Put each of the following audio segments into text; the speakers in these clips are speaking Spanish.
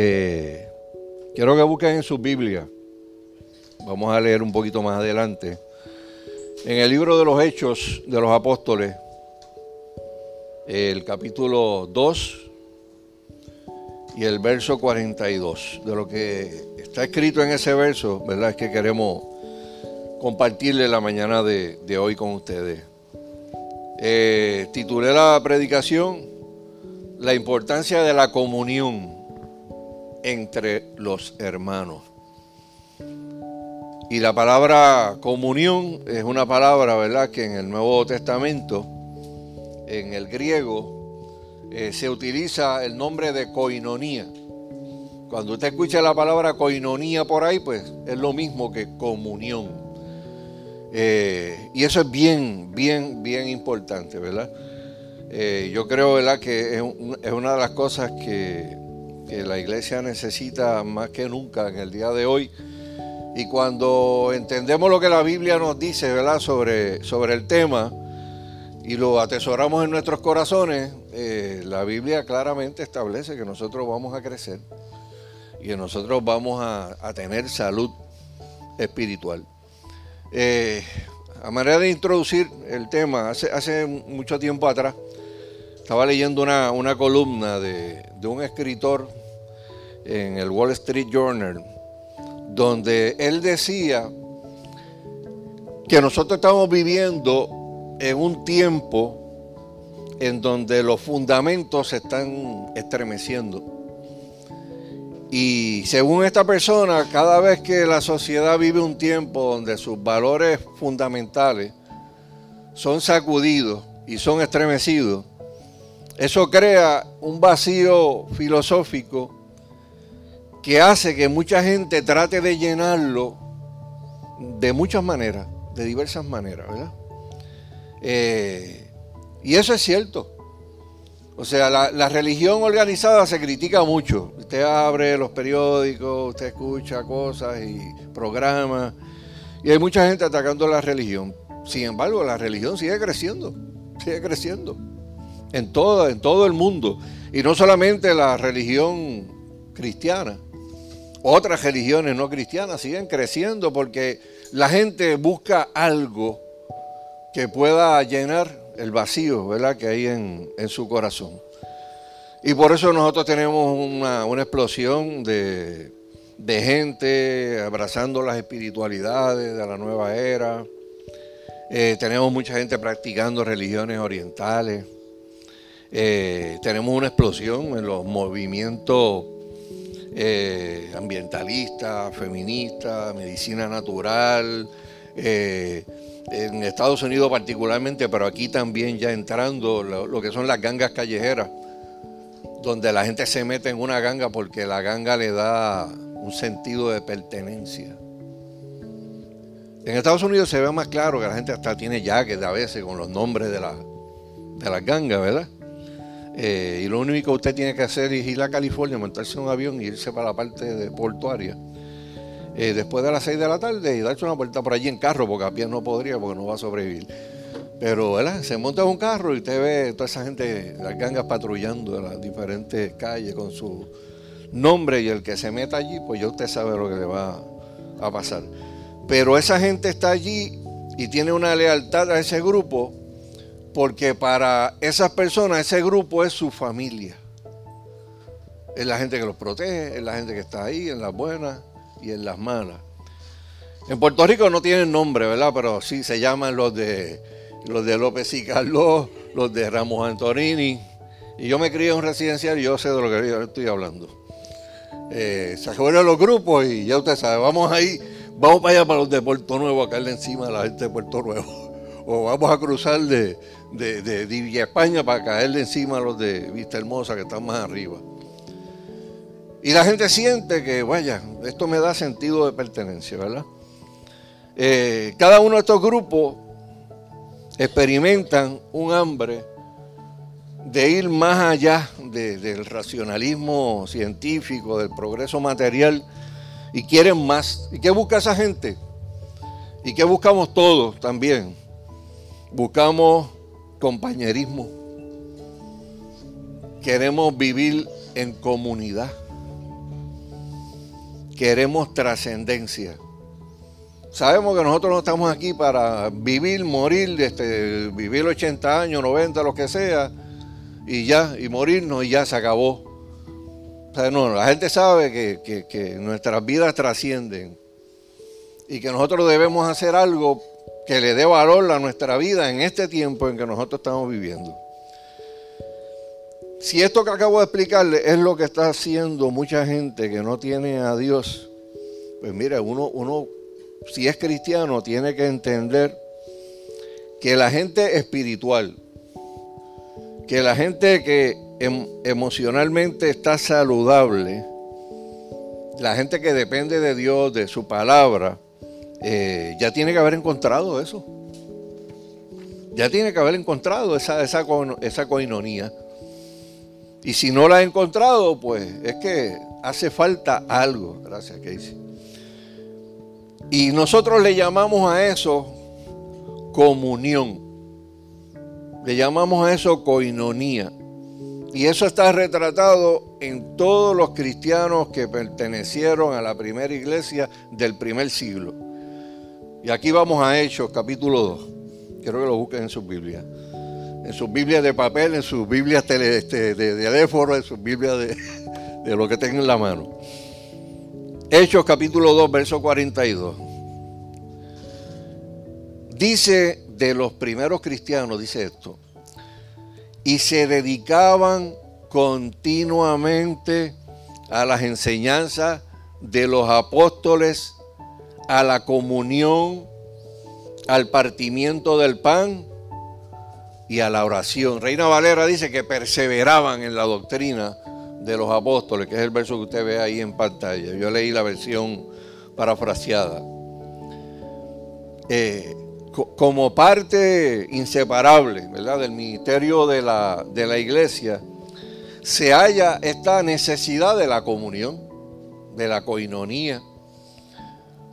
Eh, quiero que busquen en su Biblia. Vamos a leer un poquito más adelante. En el libro de los Hechos de los Apóstoles, el capítulo 2 y el verso 42. De lo que está escrito en ese verso, ¿verdad? Es que queremos compartirle la mañana de, hoy con ustedes. Eh, titulé la predicación La importancia de la comunión entre los hermanos. Y la palabra comunión es una palabra, ¿verdad?, que en el Nuevo Testamento, en el griego, eh, se utiliza el nombre de coinonía. Cuando usted escucha la palabra coinonía por ahí, pues es lo mismo que comunión. Eh, y eso es bien, bien, bien importante, ¿verdad? Eh, yo creo, ¿verdad?, que es, una de las cosas que, que la iglesia necesita más que nunca en el día de hoy y cuando entendemos lo que la Biblia nos dice, ¿verdad? Sobre, sobre el tema y lo atesoramos en nuestros corazones, eh, la Biblia claramente establece que nosotros vamos a crecer y que nosotros vamos a, tener salud espiritual. Eh, a manera de introducir el tema, hace, hace mucho tiempo atrás, estaba leyendo una, columna de, de un escritor en el Wall Street Journal, donde él decía que nosotros estamos viviendo en un tiempo en donde los fundamentos se están estremeciendo. Y según esta persona, cada vez que la sociedad vive un tiempo donde sus valores fundamentales son sacudidos y son estremecidos, eso crea un vacío filosófico que hace que mucha gente trate de llenarlo de muchas maneras, de diversas maneras, ¿verdad? Eh, y eso es cierto. O sea, la, religión organizada se critica mucho. Usted abre los periódicos, usted escucha cosas y programas, y hay mucha gente atacando la religión. Sin embargo, la religión sigue creciendo, sigue creciendo en todo, en todo el mundo. Y no solamente la religión cristiana, otras religiones no cristianas siguen creciendo porque la gente busca algo que pueda llenar el vacío ¿verdad? que hay en, su corazón. Y por eso nosotros tenemos una, explosión de, gente abrazando las espiritualidades de la nueva era. Eh, tenemos mucha gente practicando religiones orientales. Eh, tenemos una explosión en los movimientos eh, ambientalista, feminista, medicina natural, eh, en Estados Unidos particularmente, pero aquí también ya entrando lo, que son las gangas callejeras, donde la gente se mete en una ganga porque la ganga le da un sentido de pertenencia. En Estados Unidos se ve más claro que la gente hasta tiene jackets a veces con los nombres de, la, de las gangas, ¿verdad? Eh, y lo único que usted tiene que hacer es ir a California, montarse en un avión y irse para la parte de portuaria. Eh, después de las 6 de la tarde y darse una vuelta por allí en carro, porque a pie no podría, porque no va a sobrevivir. Pero ¿verdad? se monta en un carro y usted ve toda esa gente, las gangas patrullando en las diferentes calles con su nombre y el que se meta allí, pues ya usted sabe lo que le va a pasar. Pero esa gente está allí y tiene una lealtad a ese grupo porque para esas personas ese grupo es su familia. Es la gente que los protege, es la gente que está ahí, en las buenas y en las malas. En Puerto Rico no tienen nombre, ¿verdad? Pero sí se llaman los de los de López y Carlos, los de Ramos Antonini. Y yo me crié en un residencial y yo sé de lo que estoy hablando. Eh, se acabaron los grupos y ya usted sabe, vamos ahí, vamos para allá para los de Puerto Nuevo a caerle encima a la gente de Puerto Nuevo. O vamos a cruzar de, de, Villa España para caerle encima a los de Vista Hermosa que están más arriba. Y la gente siente que, vaya, esto me da sentido de pertenencia, ¿verdad? Eh, cada uno de estos grupos experimentan un hambre de ir más allá del racionalismo científico, del progreso material, y quieren más. ¿Y qué busca esa gente? ¿Y qué buscamos todos también? Buscamos compañerismo. Queremos vivir en comunidad. queremos trascendencia. Sabemos que nosotros no estamos aquí para vivir, morir, este, vivir 80 años, 90, lo que sea, y ya, y morirnos y ya se acabó. O sea, no, la gente sabe que, que nuestras vidas trascienden y que nosotros debemos hacer algo que le dé valor a nuestra vida en este tiempo en que nosotros estamos viviendo. Si esto que acabo de explicarle es lo que está haciendo mucha gente que no tiene a Dios, pues mire, uno, uno si es cristiano tiene que entender que la gente espiritual, que la gente que em, emocionalmente está saludable, la gente que depende de Dios, de su palabra, eh, ya tiene que haber encontrado eso. Ya tiene que haber encontrado esa, esa, esa coinonía. Y si no la ha encontrado, pues es que hace falta algo. Gracias, Casey. Y nosotros le llamamos a eso comunión. Le llamamos a eso coinonía. Y eso está retratado en todos los cristianos que pertenecieron a la primera iglesia del primer siglo. Y aquí vamos a Hechos, capítulo 2. Quiero que lo busquen en sus Biblias en sus Biblias de papel, en sus Biblias este, de, de en sus Biblias de, de lo que tengan en la mano. Hechos capítulo 2, verso 42. Dice de los primeros cristianos, dice esto, y se dedicaban continuamente a las enseñanzas de los apóstoles, a la comunión, al partimiento del pan y a la oración. Reina Valera dice que perseveraban en la doctrina de los apóstoles, que es el verso que usted ve ahí en pantalla. Yo leí la versión parafraseada. Eh, como parte inseparable ¿verdad? del ministerio de la, de la iglesia, se halla esta necesidad de la comunión, de la coinonía.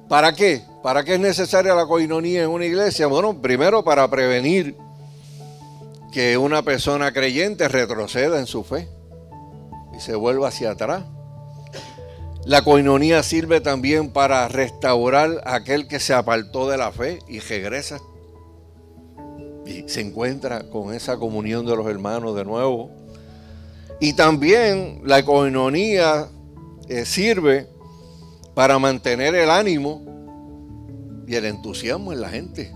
¿Para qué? ¿Para qué es necesaria la coinonía en una iglesia? Bueno, primero para prevenir que una persona creyente retroceda en su fe y se vuelva hacia atrás. La coinonía sirve también para restaurar a aquel que se apartó de la fe y regresa y se encuentra con esa comunión de los hermanos de nuevo. Y también la coinonía eh, sirve para mantener el ánimo y el entusiasmo en la gente.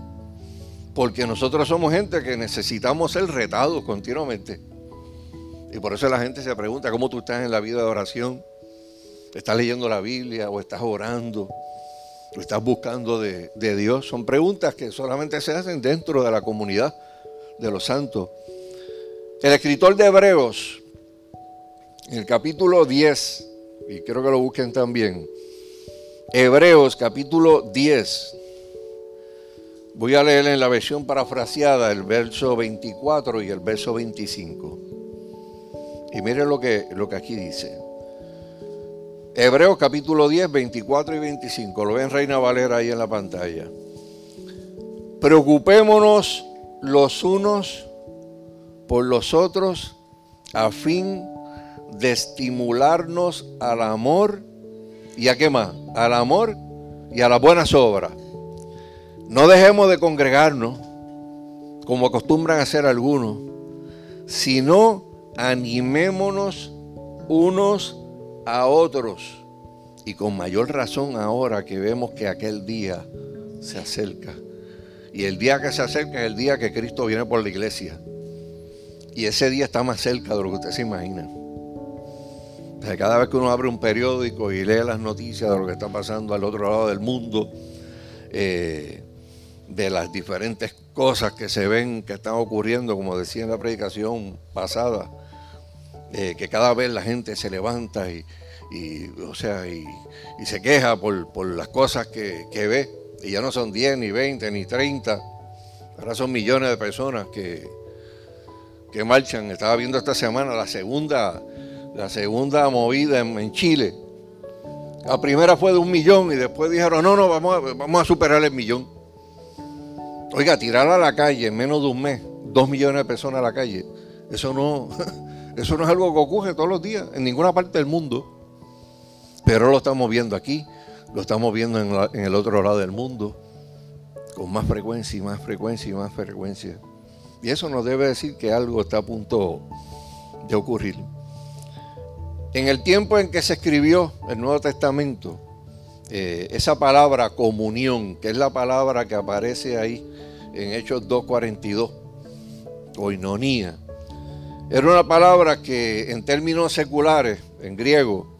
Porque nosotros somos gente que necesitamos ser retados continuamente. Y por eso la gente se pregunta cómo tú estás en la vida de oración. ¿Estás leyendo la Biblia o estás orando? ¿O estás buscando de, de Dios? Son preguntas que solamente se hacen dentro de la comunidad de los santos. El escritor de Hebreos, en el capítulo 10, y creo que lo busquen también, Hebreos capítulo 10, Voy a leer en la versión parafraseada el verso 24 y el verso 25. Y miren lo que, lo que aquí dice. Hebreos capítulo 10, 24 y 25. Lo ven Reina Valera ahí en la pantalla. Preocupémonos los unos por los otros a fin de estimularnos al amor y a qué más? Al amor y a las buenas obras no dejemos de congregarnos como acostumbran hacer algunos, sino animémonos unos a otros. Y con mayor razón ahora que vemos que aquel día se acerca. Y el día que se acerca es el día que Cristo viene por la iglesia. Y ese día está más cerca de lo que usted se imagina. Cada vez que uno abre un periódico y lee las noticias de lo que está pasando al otro lado del mundo, eh, de las diferentes cosas que se ven que están ocurriendo, como decía en la predicación pasada, eh, que cada vez la gente se levanta y, o sea, y, se queja por, las cosas que, ve. Y ya no son 10, ni 20, ni 30. Ahora son millones de personas que, que marchan. Estaba viendo esta semana la segunda, la segunda movida en, Chile. La primera fue de un millón y después dijeron, no, no, vamos a superar el millón. Oiga, tirar a la calle en menos de un mes, dos millones de personas a la calle, eso no, eso no es algo que ocurre todos los días en ninguna parte del mundo. Pero lo estamos viendo aquí, lo estamos viendo en, el otro lado del mundo, con más frecuencia y más frecuencia y más frecuencia. Y eso nos debe decir que algo está a punto de ocurrir. En el tiempo en que se escribió el Nuevo Testamento, eh, esa palabra comunión, que es la palabra que aparece ahí en Hechos 2.42, oinonía, era una palabra que en términos seculares, en griego,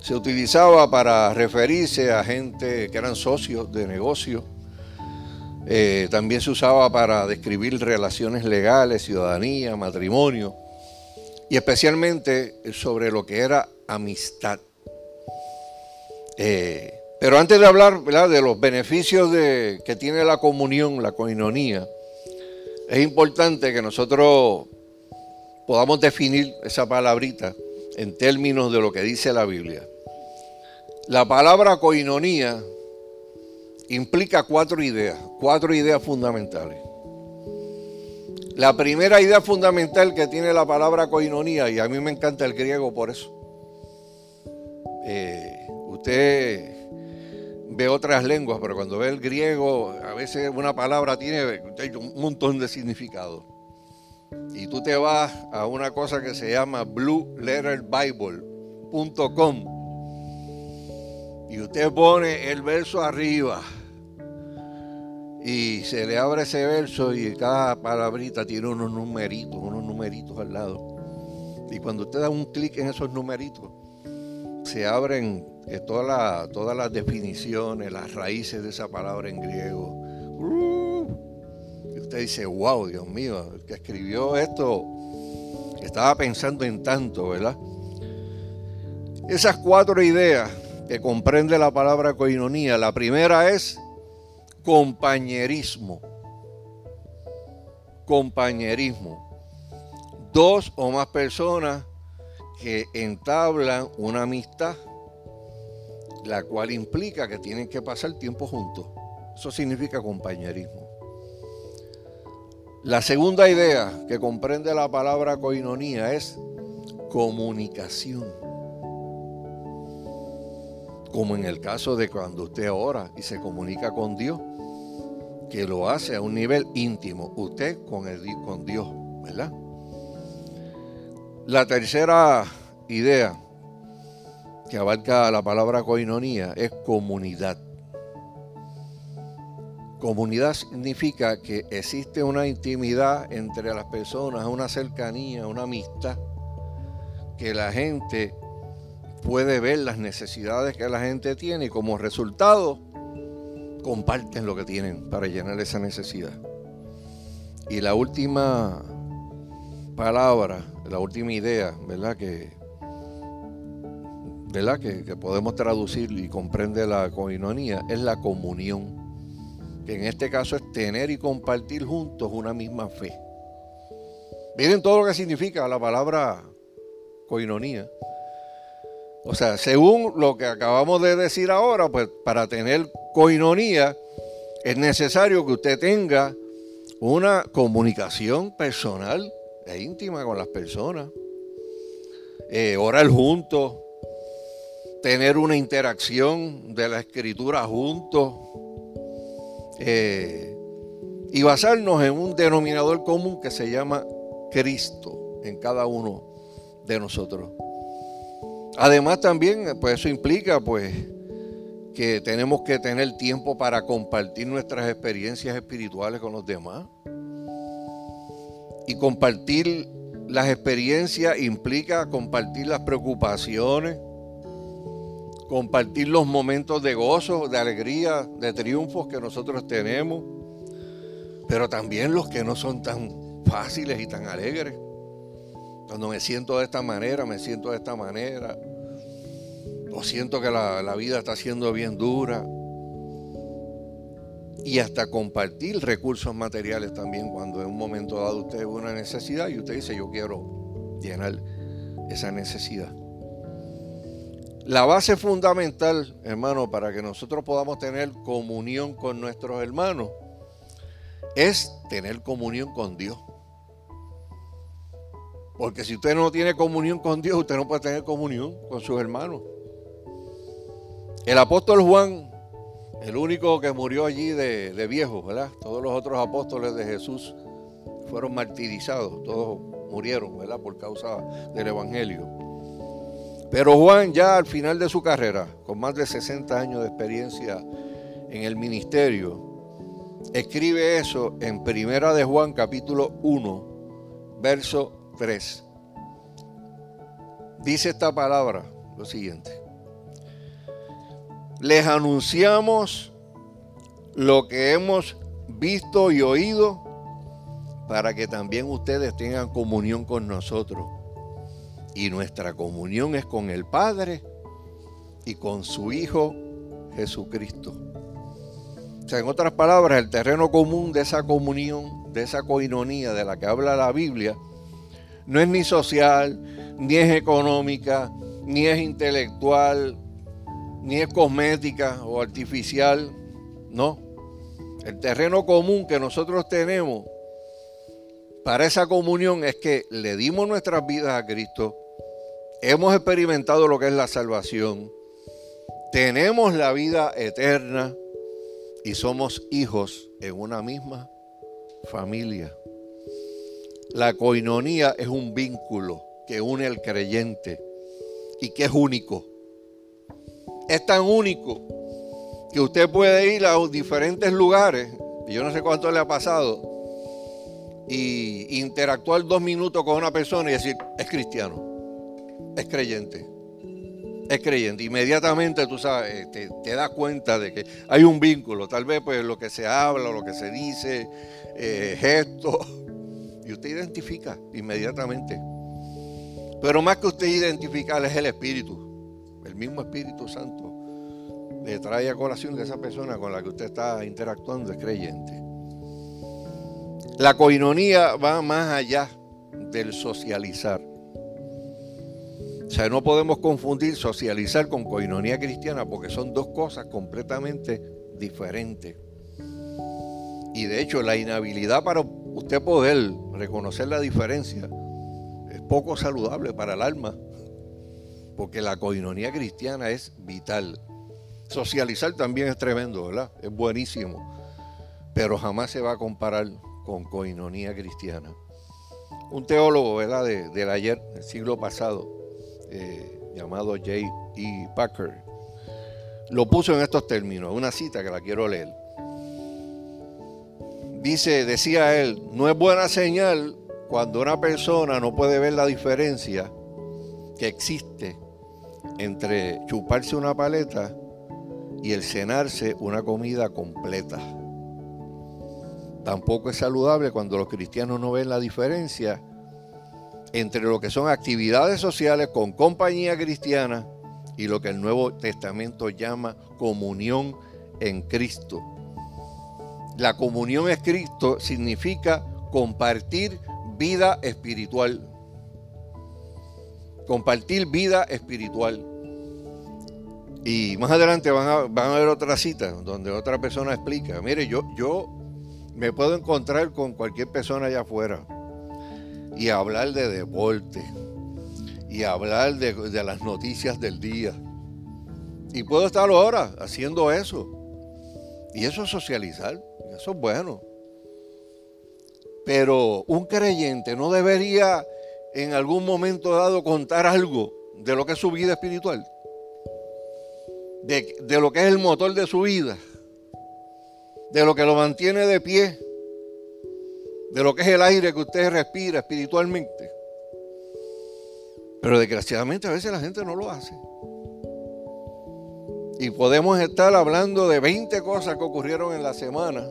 se utilizaba para referirse a gente que eran socios de negocio. Eh, también se usaba para describir relaciones legales, ciudadanía, matrimonio y especialmente sobre lo que era amistad. Eh, pero antes de hablar de los beneficios de, que tiene la comunión, la coinonía, es importante que nosotros podamos definir esa palabrita en términos de lo que dice la Biblia. La palabra coinonía implica cuatro ideas, cuatro ideas fundamentales. La primera idea fundamental que tiene la palabra coinonía, y a mí me encanta el griego por eso. Eh, usted ve otras lenguas, pero cuando ve el griego, a veces una palabra tiene un montón de significado. Y tú te vas a una cosa que se llama blueletterbible.com y usted pone el verso arriba y se le abre ese verso y cada palabrita tiene unos numeritos, unos numeritos al lado. Y cuando usted da un clic en esos numeritos, se abren eh, todas las definiciones, las raíces de esa palabra en griego. Uh, y usted dice, wow, Dios mío, el que escribió esto estaba pensando en tanto, ¿verdad? Esas cuatro ideas que comprende la palabra coinonía. La primera es compañerismo. Compañerismo. Dos o más personas que entablan una amistad, la cual implica que tienen que pasar tiempo juntos. Eso significa compañerismo. La segunda idea que comprende la palabra coinonía es comunicación como en el caso de cuando usted ora y se comunica con Dios, que lo hace a un nivel íntimo, usted con, con Dios, ¿verdad? La tercera idea que abarca la palabra coinonía es comunidad. Comunidad significa que existe una intimidad entre las personas, una cercanía, una amistad, que la gente puede ver las necesidades que la gente tiene y como resultado comparten lo que tienen para llenar esa necesidad. Y la última palabra, la última idea, ¿verdad? Que, ¿verdad? Que, podemos traducir y comprende la coinonía es la comunión, que en este caso es tener y compartir juntos una misma fe. Miren todo lo que significa la palabra coinonía. O sea, según lo que acabamos de decir ahora, pues para tener coinonía es necesario que usted tenga una comunicación personal e íntima con las personas, eh, orar juntos, tener una interacción de la escritura juntos eh, y basarnos en un denominador común que se llama Cristo en cada uno de nosotros. Además también, pues eso implica pues que tenemos que tener tiempo para compartir nuestras experiencias espirituales con los demás. Y compartir las experiencias implica compartir las preocupaciones, compartir los momentos de gozo, de alegría, de triunfos que nosotros tenemos, pero también los que no son tan fáciles y tan alegres. Cuando me siento de esta manera, me siento de esta manera. O siento que la, la vida está siendo bien dura. Y hasta compartir recursos materiales también cuando en un momento dado usted ve una necesidad y usted dice yo quiero llenar esa necesidad. La base fundamental, hermano, para que nosotros podamos tener comunión con nuestros hermanos, es tener comunión con Dios. Porque si usted no tiene comunión con Dios, usted no puede tener comunión con sus hermanos. El apóstol Juan, el único que murió allí de, viejo, ¿verdad? Todos los otros apóstoles de Jesús fueron martirizados, todos murieron, ¿verdad? Por causa del Evangelio. Pero Juan ya al final de su carrera, con más de 60 años de experiencia en el ministerio, escribe eso en Primera de Juan capítulo 1, verso 3. Dice esta palabra lo siguiente. Les anunciamos lo que hemos visto y oído para que también ustedes tengan comunión con nosotros. Y nuestra comunión es con el Padre y con su Hijo Jesucristo. O sea, en otras palabras, el terreno común de esa comunión, de esa coinonía de la que habla la Biblia, no es ni social, ni es económica, ni es intelectual, ni es cosmética o artificial, no. El terreno común que nosotros tenemos para esa comunión es que le dimos nuestras vidas a Cristo, hemos experimentado lo que es la salvación, tenemos la vida eterna y somos hijos en una misma familia. La coinonía es un vínculo que une al creyente y que es único. Es tan único que usted puede ir a diferentes lugares, y yo no sé cuánto le ha pasado, y interactuar dos minutos con una persona y decir, es cristiano es creyente. Es creyente. Inmediatamente tú sabes, te, das cuenta de que hay un vínculo. Tal vez pues lo que se habla, lo que se dice, eh, gestos. Y usted identifica inmediatamente. Pero más que usted identificar es el Espíritu. El mismo Espíritu Santo le trae a colación que esa persona con la que usted está interactuando es creyente. La coinonía va más allá del socializar. O sea, no podemos confundir socializar con coinonía cristiana porque son dos cosas completamente diferentes. Y de hecho, la inhabilidad para usted poder reconocer la diferencia es poco saludable para el alma, porque la coinonía cristiana es vital. Socializar también es tremendo, ¿verdad? Es buenísimo, pero jamás se va a comparar con coinonía cristiana. Un teólogo, ¿verdad? De, del ayer, del siglo pasado, eh, llamado J. E. Packer, lo puso en estos términos, una cita que la quiero leer. Dice, decía él, no es buena señal cuando una persona no puede ver la diferencia que existe entre chuparse una paleta y el cenarse una comida completa. Tampoco es saludable cuando los cristianos no ven la diferencia entre lo que son actividades sociales con compañía cristiana y lo que el Nuevo Testamento llama comunión en Cristo. La comunión en Cristo significa compartir vida espiritual. Compartir vida espiritual. Y más adelante van a, van a ver otra cita donde otra persona explica, mire, yo, yo me puedo encontrar con cualquier persona allá afuera y hablar de deporte y hablar de, las noticias del día. Y puedo estar ahora haciendo eso. Y eso es socializar, eso es bueno. Pero un creyente no debería en algún momento dado contar algo de lo que es su vida espiritual, de, de lo que es el motor de su vida, de lo que lo mantiene de pie, de lo que es el aire que usted respira espiritualmente. Pero desgraciadamente a veces la gente no lo hace. Y podemos estar hablando de 20 cosas que ocurrieron en la semana,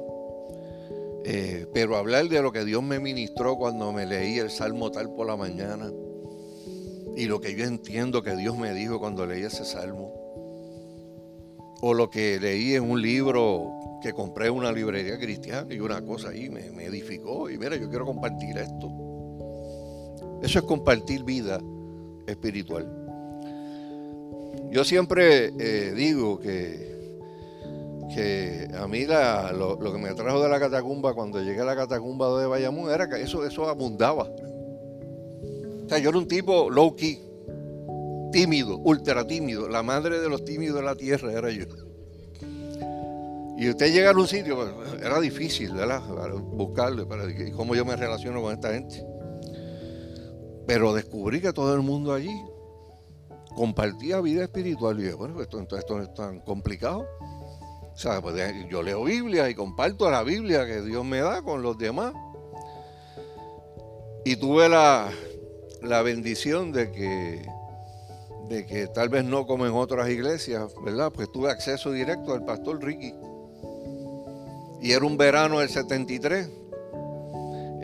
eh, pero hablar de lo que Dios me ministró cuando me leí el Salmo tal por la mañana y lo que yo entiendo que Dios me dijo cuando leí ese Salmo, o lo que leí en un libro que compré una librería cristiana y una cosa ahí me, edificó y mira, yo quiero compartir esto. Eso es compartir vida espiritual. Yo siempre eh, digo que, que a mí lo, que me trajo de la catacumba cuando llegué a la catacumba de Bayamón era que eso, eso abundaba. O sea, yo era un tipo low key. tímido, ultra tímido. La madre de los tímidos de la tierra era yo. Y usted llega a un sitio, era difícil, ¿verdad? Buscarle, para cómo yo me relaciono con esta gente. Pero descubrí que todo el mundo allí compartía vida espiritual. Y yo, bueno, esto, esto no es tan complicado. O sea, pues yo leo Biblia y comparto la Biblia que Dios me da con los demás. Y tuve la, la bendición de que, de que tal vez no como en otras iglesias, ¿verdad? Pues tuve acceso directo al pastor Ricky. Y era un verano del 73.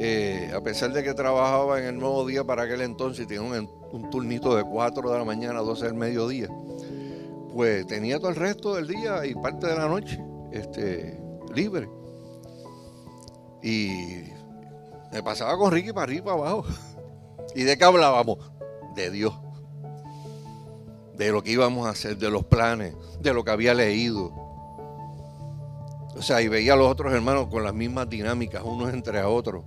Eh, a pesar de que trabajaba en el nuevo día para aquel entonces, tenía un, un turnito de 4 de la mañana a 12 del mediodía, pues tenía todo el resto del día y parte de la noche este, libre. Y me pasaba con Ricky para arriba y para abajo. ¿Y de qué hablábamos? De Dios. De lo que íbamos a hacer, de los planes, de lo que había leído. O sea, y veía a los otros hermanos con las mismas dinámicas, unos entre otros.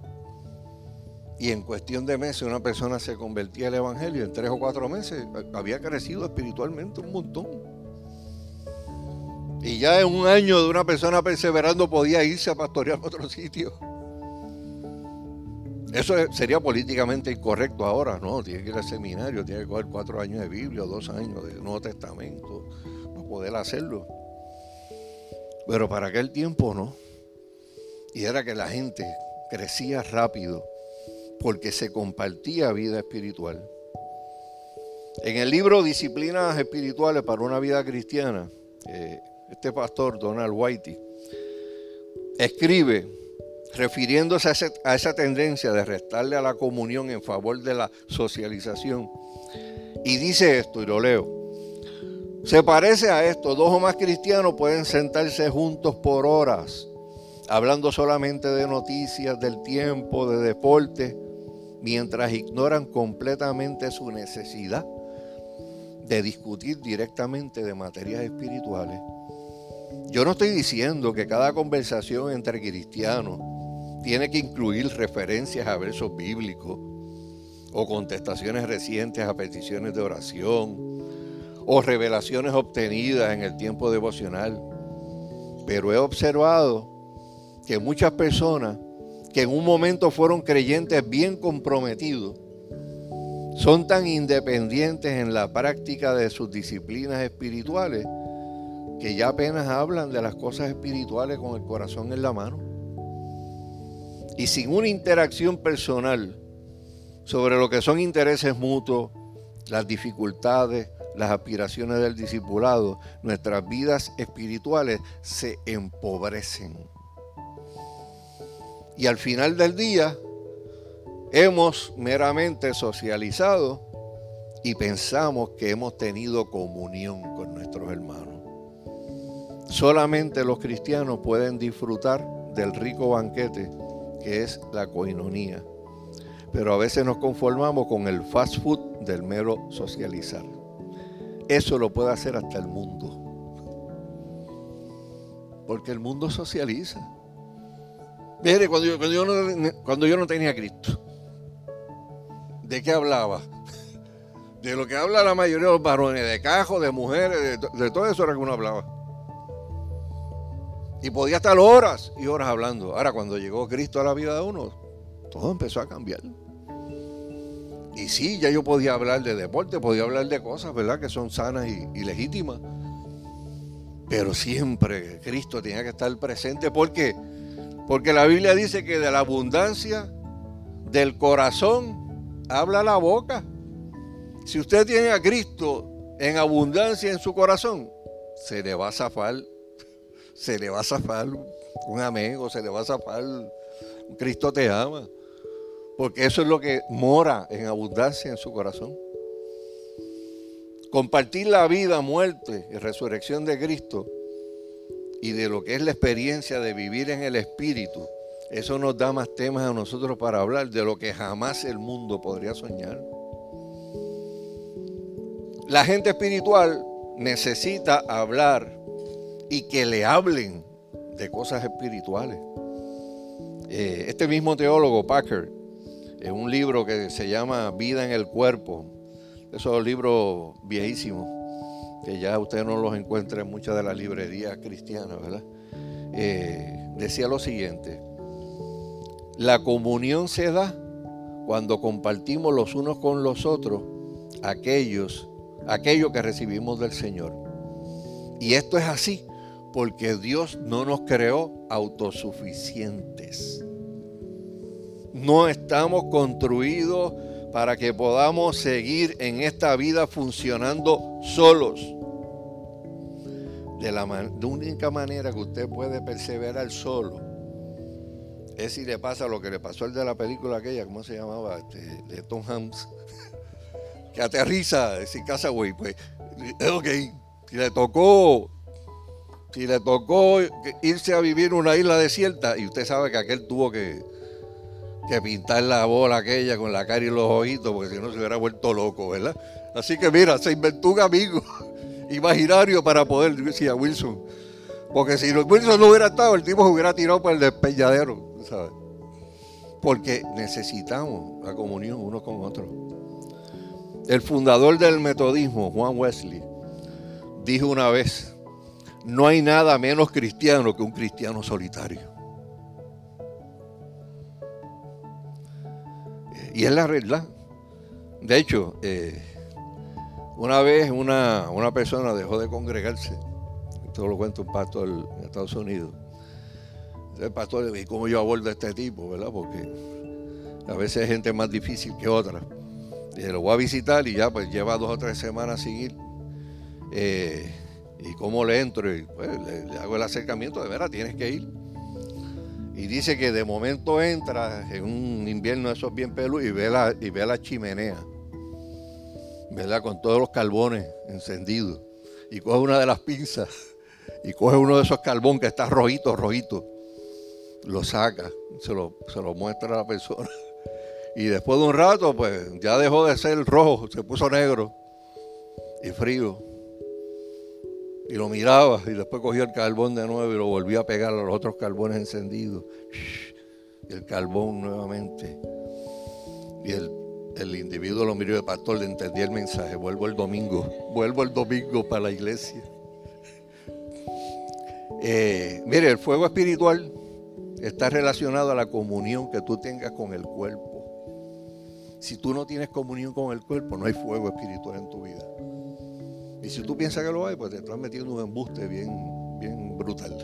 Y en cuestión de meses una persona se convertía al Evangelio. En tres o cuatro meses había crecido espiritualmente un montón. Y ya en un año de una persona perseverando podía irse a pastorear a otro sitio. Eso sería políticamente incorrecto ahora, ¿no? Tiene que ir al seminario, tiene que coger cuatro años de Biblia, dos años de Nuevo Testamento, no poder hacerlo. Pero para aquel tiempo no. Y era que la gente crecía rápido porque se compartía vida espiritual. En el libro Disciplinas Espirituales para una Vida Cristiana, eh, este pastor, Donald Whitey, escribe refiriéndose a, esa tendencia de restarle a la comunión en favor de la socialización. Y dice esto, y lo leo. Se parece a esto, dos o más cristianos pueden sentarse juntos por horas, hablando solamente de noticias, del tiempo, de deporte, mientras ignoran completamente su necesidad de discutir directamente de materias espirituales. Yo no estoy diciendo que cada conversación entre cristianos tiene que incluir referencias a versos bíblicos o contestaciones recientes a peticiones de oración o revelaciones obtenidas en el tiempo devocional. Pero he observado que muchas personas que en un momento fueron creyentes bien comprometidos, son tan independientes en la práctica de sus disciplinas espirituales que ya apenas hablan de las cosas espirituales con el corazón en la mano y sin una interacción personal sobre lo que son intereses mutuos, las dificultades, las aspiraciones del discipulado, nuestras vidas espirituales se empobrecen. Y al final del día hemos meramente socializado y pensamos que hemos tenido comunión con nuestros hermanos. Solamente los cristianos pueden disfrutar del rico banquete que es la coinonía. Pero a veces nos conformamos con el fast food del mero socializar. Eso lo puede hacer hasta el mundo. Porque el mundo socializa. Mire, cuando yo, cuando yo, no, tenía Cristo, ¿de qué hablaba? De lo que habla la mayoría de los varones, de cajos, de mujeres, de, todo eso era que uno hablaba. Y podía estar horas y horas hablando. Ahora, cuando llegó Cristo a la vida de uno, todo empezó a cambiar. Y sí, ya yo podía hablar de deporte, podía hablar de cosas, ¿verdad? Que son sanas y, legítimas. Pero siempre Cristo tenía que estar presente. ¿Por qué? Porque la Biblia dice que de la abundancia del corazón habla la boca. Si usted tiene a Cristo en abundancia en su corazón, se le va a zafar se le va a zafar un amigo, se le va a zafar, Cristo te ama. Porque eso es lo que mora en abundancia en su corazón. Compartir la vida, muerte y resurrección de Cristo y de lo que es la experiencia de vivir en el Espíritu, eso nos da más temas a nosotros para hablar de lo que jamás el mundo podría soñar. La gente espiritual necesita hablar y que le hablen de cosas espirituales. Eh, este mismo teólogo, Packer, en un libro que se llama Vida en el Cuerpo, esos libros viejísimos, que ya usted no los encuentra en muchas de las librerías cristianas, ¿verdad? Eh, decía lo siguiente, la comunión se da cuando compartimos los unos con los otros aquellos, aquello que recibimos del Señor. Y esto es así porque Dios no nos creó autosuficientes. No estamos construidos para que podamos seguir en esta vida funcionando solos. De la, única manera que usted puede perseverar solo es si le pasa lo que le pasó al de la película aquella, ¿cómo se llamaba? Este, de Tom Hanks, que aterriza sin casa, güey. Pues, ok, si le tocó, si le tocó irse a vivir en una isla desierta, y usted sabe que aquel tuvo que, que pintar la bola aquella con la cara y los ojitos, porque si no se hubiera vuelto loco, ¿verdad? Así que mira, se inventó un amigo imaginario para poder, decía Wilson. Porque si Wilson no hubiera estado, el tipo se hubiera tirado por el despeñadero, ¿sabes? Porque necesitamos la comunión uno con otro. El fundador del metodismo, Juan Wesley, dijo una vez, no hay nada menos cristiano que un cristiano solitario. Y es la verdad. De hecho, eh, una vez una, persona dejó de congregarse, esto lo cuenta un pastor en Estados Unidos. El pastor le dijo, ¿cómo yo abordo a este tipo? ¿verdad? Porque a veces hay gente más difícil que otra. Y lo voy a visitar y ya pues lleva dos o tres semanas sin ir. Eh, y cómo le entro y pues, le, hago el acercamiento, de veras, tienes que ir. Y dice que de momento entra en un invierno de esos bien peludos y ve la, y ve la chimenea, ¿verdad? Con todos los carbones encendidos. Y coge una de las pinzas y coge uno de esos carbones que está rojito, rojito. Lo saca, se lo, se lo muestra a la persona. Y después de un rato, pues ya dejó de ser rojo, se puso negro y frío. Y lo miraba y después cogía el carbón de nuevo y lo volvía a pegar a los otros carbones encendidos. Y el carbón nuevamente. Y el, individuo lo miró de pastor, le entendía el mensaje. Vuelvo el domingo, vuelvo el domingo para la iglesia. Eh, mire, el fuego espiritual está relacionado a la comunión que tú tengas con el cuerpo. Si tú no tienes comunión con el cuerpo, no hay fuego espiritual en tu vida. Y si tú piensas que lo hay, pues te estás metiendo un embuste bien, bien brutal.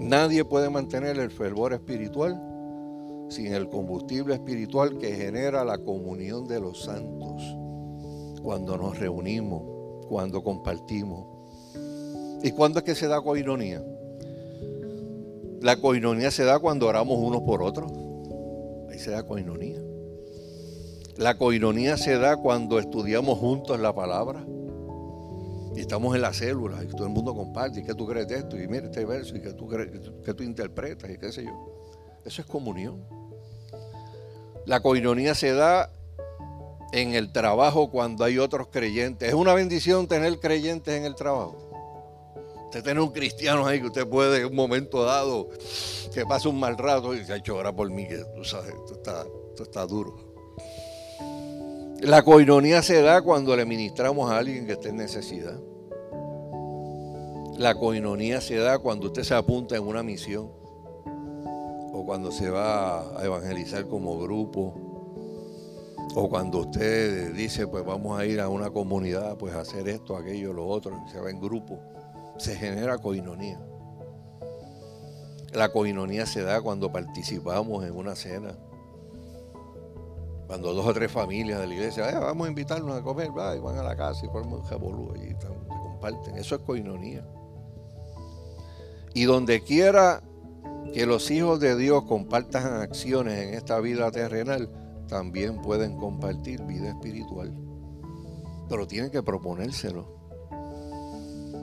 Nadie puede mantener el fervor espiritual sin el combustible espiritual que genera la comunión de los santos cuando nos reunimos, cuando compartimos. ¿Y cuándo es que se da coinonía? La coinonía se da cuando oramos unos por otros. Ahí se da coinonía. La coinonía se da cuando estudiamos juntos la palabra. Y estamos en las células y todo el mundo comparte. ¿Y qué tú crees de esto? Y mira este verso. ¿Y qué tú, crees, qué tú interpretas? Y qué sé yo. Eso es comunión. La coinonía se da en el trabajo cuando hay otros creyentes. Es una bendición tener creyentes en el trabajo. Usted tiene un cristiano ahí que usted puede en un momento dado que pase un mal rato y se ha hecho ahora por mí, que tú sabes, esto está, esto está duro. La coinonía se da cuando le ministramos a alguien que esté en necesidad. La coinonía se da cuando usted se apunta en una misión o cuando se va a evangelizar como grupo o cuando usted dice pues vamos a ir a una comunidad pues a hacer esto, aquello, lo otro, se va en grupo. Se genera coinonía. La coinonía se da cuando participamos en una cena cuando dos o tres familias de la iglesia, vamos a invitarnos a comer, y van a la casa y ponen un jabolú y se comparten. Eso es coinonía. Y donde quiera que los hijos de Dios compartan acciones en esta vida terrenal, también pueden compartir vida espiritual. Pero tienen que proponérselo.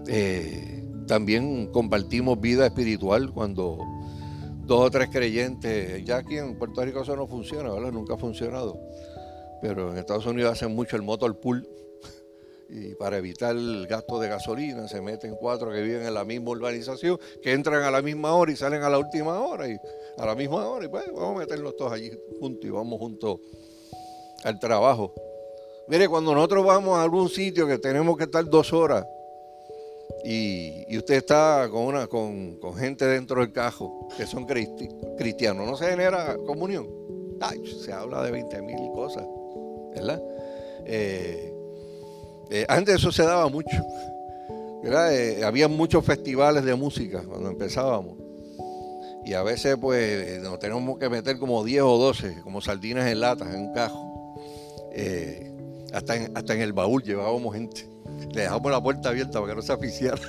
Eh, también compartimos vida espiritual cuando dos o tres creyentes. Ya aquí en Puerto Rico eso no funciona, ¿verdad? Nunca ha funcionado. Pero en Estados Unidos hacen mucho el motor pool. Y para evitar el gasto de gasolina se meten cuatro que viven en la misma urbanización, que entran a la misma hora y salen a la última hora. Y a la misma hora, y pues vamos a meterlos todos allí juntos y vamos juntos al trabajo. Mire, cuando nosotros vamos a algún sitio que tenemos que estar dos horas y, usted está con, una, con, gente dentro del cajo que son cristianos, ¿no se genera comunión? se habla de 20 mil cosas, ¿verdad? Eh, eh, antes eso se daba mucho. Eh, había muchos festivales de música cuando empezábamos. Y a veces pues nos tenemos que meter como 10 o 12, como sardinas en latas, en un cajo. Eh, hasta, en, hasta en el baúl llevábamos gente. Le dejamos la puerta abierta para que no se aficiara.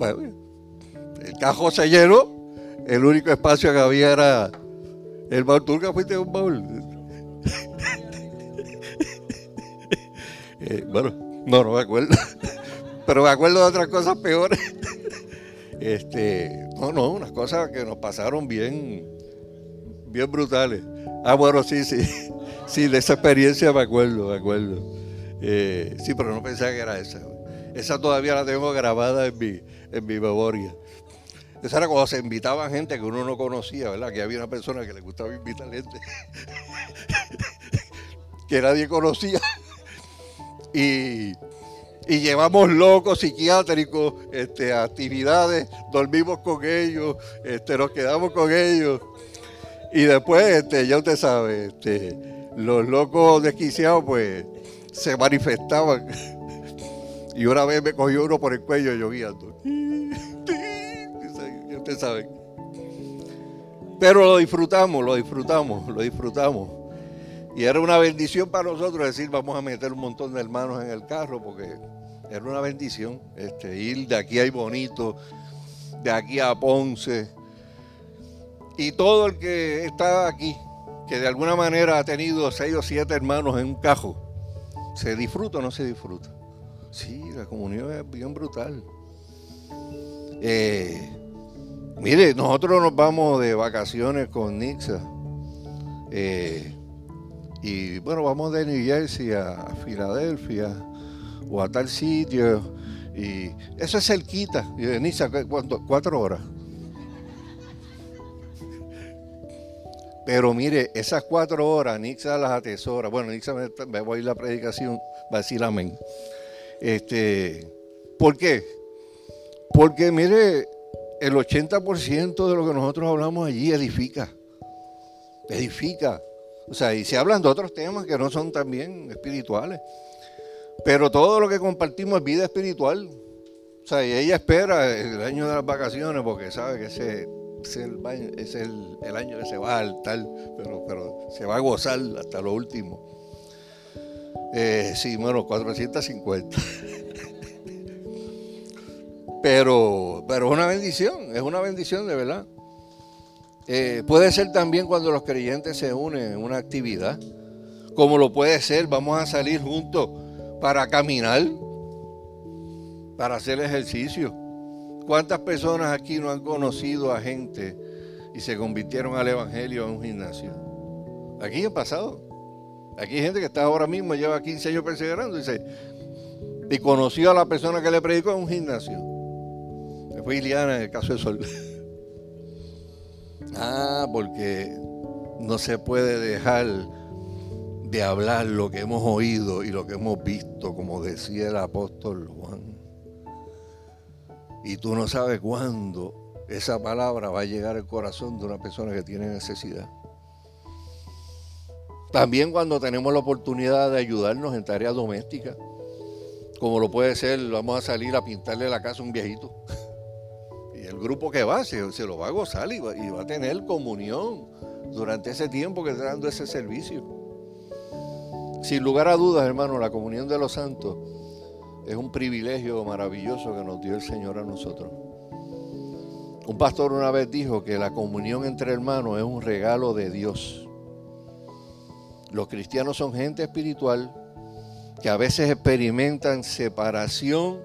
el cajo se llenó. El único espacio que había era el baúl. ¿Tú nunca fuiste a un baúl? Eh, bueno, no, no me acuerdo. Pero me acuerdo de otras cosas peores. Este, no, no, unas cosas que nos pasaron bien, bien brutales. Ah, bueno, sí, sí. Sí, de esa experiencia me acuerdo, me acuerdo. Eh, sí, pero no pensaba que era esa. Esa todavía la tengo grabada en mi, en mi memoria. Esa era cuando se invitaban gente que uno no conocía, ¿verdad? Que había una persona que le gustaba invitar gente que nadie conocía. Y, llevamos locos psiquiátricos, este, actividades, dormimos con ellos, este, nos quedamos con ellos. Y después, este, ya usted sabe, este, los locos desquiciados pues se manifestaban. Y una vez me cogió uno por el cuello lloviendo. Ya usted sabe. Pero lo disfrutamos, lo disfrutamos, lo disfrutamos. Y era una bendición para nosotros decir, vamos a meter un montón de hermanos en el carro, porque era una bendición este, ir de aquí a Bonito, de aquí a Ponce. Y todo el que está aquí, que de alguna manera ha tenido seis o siete hermanos en un cajo, ¿se disfruta o no se disfruta? Sí, la comunión es bien brutal. Eh, mire, nosotros nos vamos de vacaciones con Nixa. Eh, y bueno, vamos de New Jersey a, Filadelfia o a tal sitio. Y eso es cerquita. Y de Niza, Cuatro horas. Pero mire, esas cuatro horas, Nixa las atesora. Bueno, Nixa me, me voy a ir la predicación, va a decir amén. Este, ¿Por qué? Porque mire, el 80% de lo que nosotros hablamos allí edifica. Edifica. O sea, y se hablan de otros temas que no son también espirituales. Pero todo lo que compartimos es vida espiritual. O sea, y ella espera el año de las vacaciones porque sabe que ese es el, año que se va al tal, pero, pero se va a gozar hasta lo último. Eh, sí, bueno, 450. pero, pero es una bendición, es una bendición de verdad. Eh, puede ser también cuando los creyentes se unen en una actividad, como lo puede ser, vamos a salir juntos para caminar, para hacer ejercicio. ¿Cuántas personas aquí no han conocido a gente y se convirtieron al Evangelio en un gimnasio? Aquí ha pasado. Aquí hay gente que está ahora mismo, lleva 15 años perseverando y, y conoció a la persona que le predicó en un gimnasio. Fue Iliana en el caso de Sol. Ah, porque no se puede dejar de hablar lo que hemos oído y lo que hemos visto, como decía el apóstol Juan. Y tú no sabes cuándo esa palabra va a llegar al corazón de una persona que tiene necesidad. También cuando tenemos la oportunidad de ayudarnos en tareas domésticas, como lo puede ser, vamos a salir a pintarle la casa a un viejito grupo que va se, lo va a gozar y va, a tener comunión durante ese tiempo que está dando ese servicio. Sin lugar a dudas, hermano, la comunión de los santos es un privilegio maravilloso que nos dio el Señor a nosotros. Un pastor una vez dijo que la comunión entre hermanos es un regalo de Dios. Los cristianos son gente espiritual que a veces experimentan separación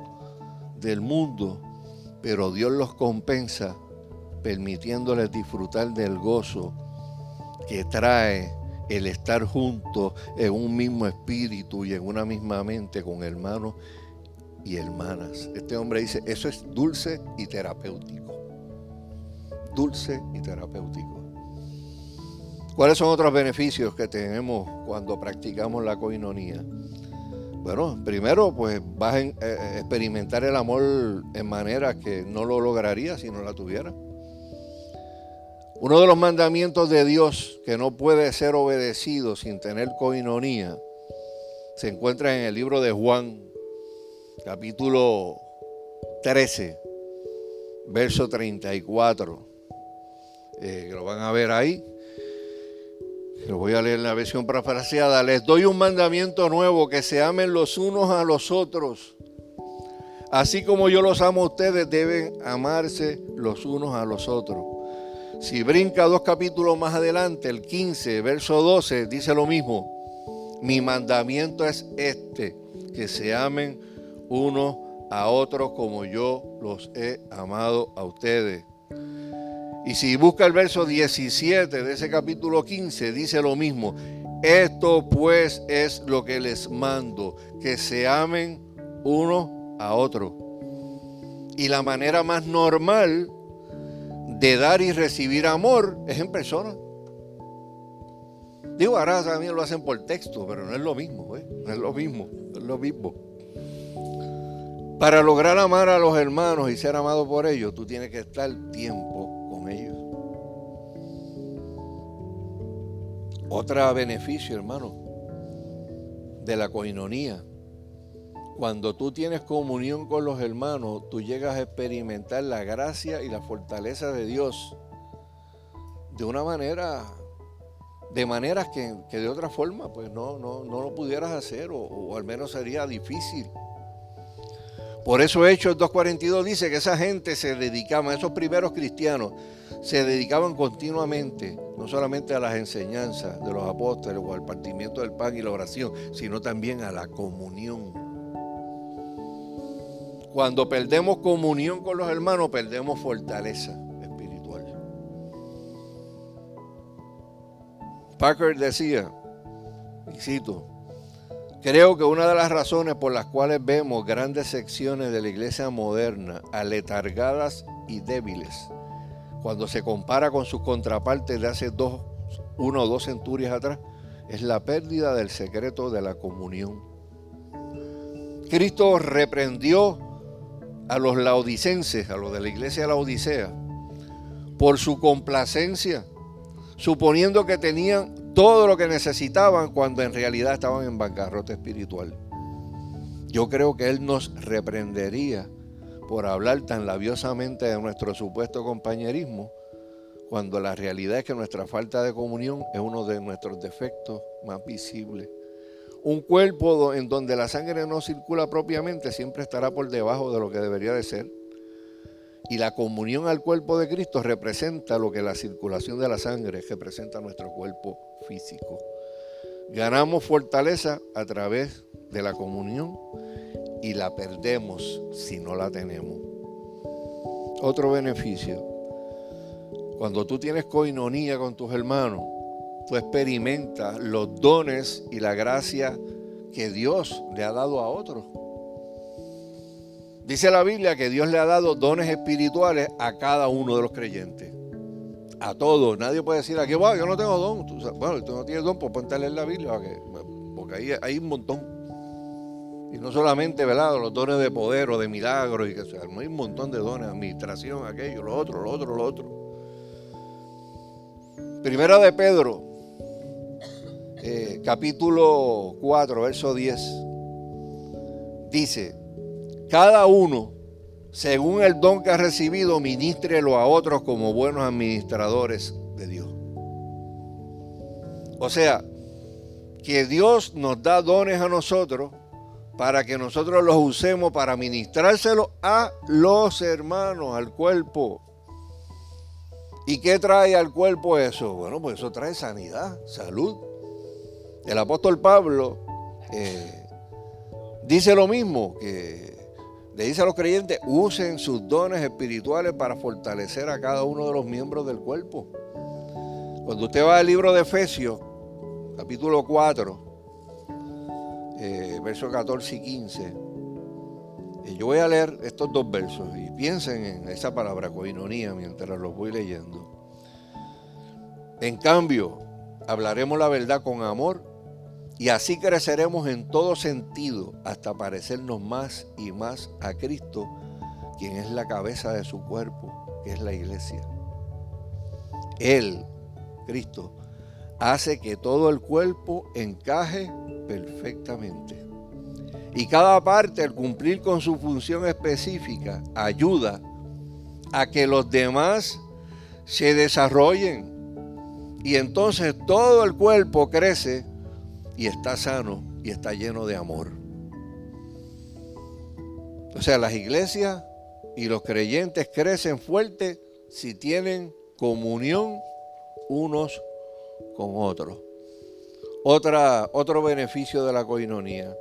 del mundo pero Dios los compensa permitiéndoles disfrutar del gozo que trae el estar juntos en un mismo espíritu y en una misma mente con hermanos y hermanas. Este hombre dice, eso es dulce y terapéutico. Dulce y terapéutico. ¿Cuáles son otros beneficios que tenemos cuando practicamos la coinonía? Bueno, primero, pues vas a eh, experimentar el amor en maneras que no lo lograría si no la tuviera. Uno de los mandamientos de Dios que no puede ser obedecido sin tener coinonía se encuentra en el libro de Juan, capítulo 13, verso 34. Eh, lo van a ver ahí. Lo voy a leer la versión parafraseada. Les doy un mandamiento nuevo, que se amen los unos a los otros. Así como yo los amo a ustedes, deben amarse los unos a los otros. Si brinca dos capítulos más adelante, el 15, verso 12, dice lo mismo. Mi mandamiento es este, que se amen unos a otros como yo los he amado a ustedes. Y si busca el verso 17 de ese capítulo 15, dice lo mismo. Esto pues es lo que les mando, que se amen uno a otro. Y la manera más normal de dar y recibir amor es en persona. Digo, ahora también lo hacen por texto, pero no es lo mismo, ¿eh? no es lo mismo, no es lo mismo. Para lograr amar a los hermanos y ser amado por ellos, tú tienes que estar tiempo Otro beneficio, hermano, de la coinonía cuando tú tienes comunión con los hermanos, tú llegas a experimentar la gracia y la fortaleza de Dios de una manera, de maneras que, de otra forma pues no, no, no lo pudieras hacer o, al menos sería difícil. Por eso Hechos 2.42 dice que esa gente se dedicaba, esos primeros cristianos, se dedicaban continuamente, no solamente a las enseñanzas de los apóstoles o al partimiento del pan y la oración, sino también a la comunión cuando perdemos comunión con los hermanos, perdemos fortaleza espiritual. Parker decía, y cito, creo que una de las razones por las cuales vemos grandes secciones de la iglesia moderna aletargadas y débiles, cuando se compara con sus contrapartes de hace dos, uno o dos centurias atrás, es la pérdida del secreto de la comunión. Cristo reprendió a los laodicenses, a los de la iglesia de la Odisea, por su complacencia, suponiendo que tenían todo lo que necesitaban cuando en realidad estaban en bancarrota espiritual. Yo creo que Él nos reprendería por hablar tan labiosamente de nuestro supuesto compañerismo, cuando la realidad es que nuestra falta de comunión es uno de nuestros defectos más visibles. Un cuerpo en donde la sangre no circula propiamente siempre estará por debajo de lo que debería de ser. Y la comunión al cuerpo de Cristo representa lo que la circulación de la sangre representa nuestro cuerpo físico. Ganamos fortaleza a través de la comunión y la perdemos si no la tenemos. Otro beneficio. Cuando tú tienes coinonía con tus hermanos, tú experimentas los dones y la gracia que Dios le ha dado a otros. Dice la Biblia que Dios le ha dado dones espirituales a cada uno de los creyentes. A todos. Nadie puede decir aquí, yo no tengo don. bueno, tú no tienes don, pues ponte a leer la Biblia, porque ahí hay un montón. Y no solamente, ¿verdad? Los dones de poder o de milagros, y que sea, hay un montón de dones, administración, aquello, lo otro, lo otro, lo otro. Primera de Pedro, eh, capítulo 4, verso 10, dice, cada uno, según el don que ha recibido, ministrelo a otros como buenos administradores de Dios. O sea, que Dios nos da dones a nosotros para que nosotros los usemos para ministrárselo a los hermanos, al cuerpo. ¿Y qué trae al cuerpo eso? Bueno, pues eso trae sanidad, salud. El apóstol Pablo eh, dice lo mismo, que le dice a los creyentes, usen sus dones espirituales para fortalecer a cada uno de los miembros del cuerpo. Cuando usted va al libro de Efesios, capítulo 4, eh, versos 14 y 15, eh, yo voy a leer estos dos versos y piensen en esa palabra coinonía mientras los voy leyendo. En cambio, hablaremos la verdad con amor y así creceremos en todo sentido hasta parecernos más y más a Cristo, quien es la cabeza de su cuerpo, que es la iglesia. Él, Cristo, hace que todo el cuerpo encaje perfectamente. Y cada parte, al cumplir con su función específica, ayuda a que los demás se desarrollen. Y entonces todo el cuerpo crece y está sano y está lleno de amor. O sea, las iglesias y los creyentes crecen fuerte si tienen comunión unos con otros. Otra, otro beneficio de la coinonía.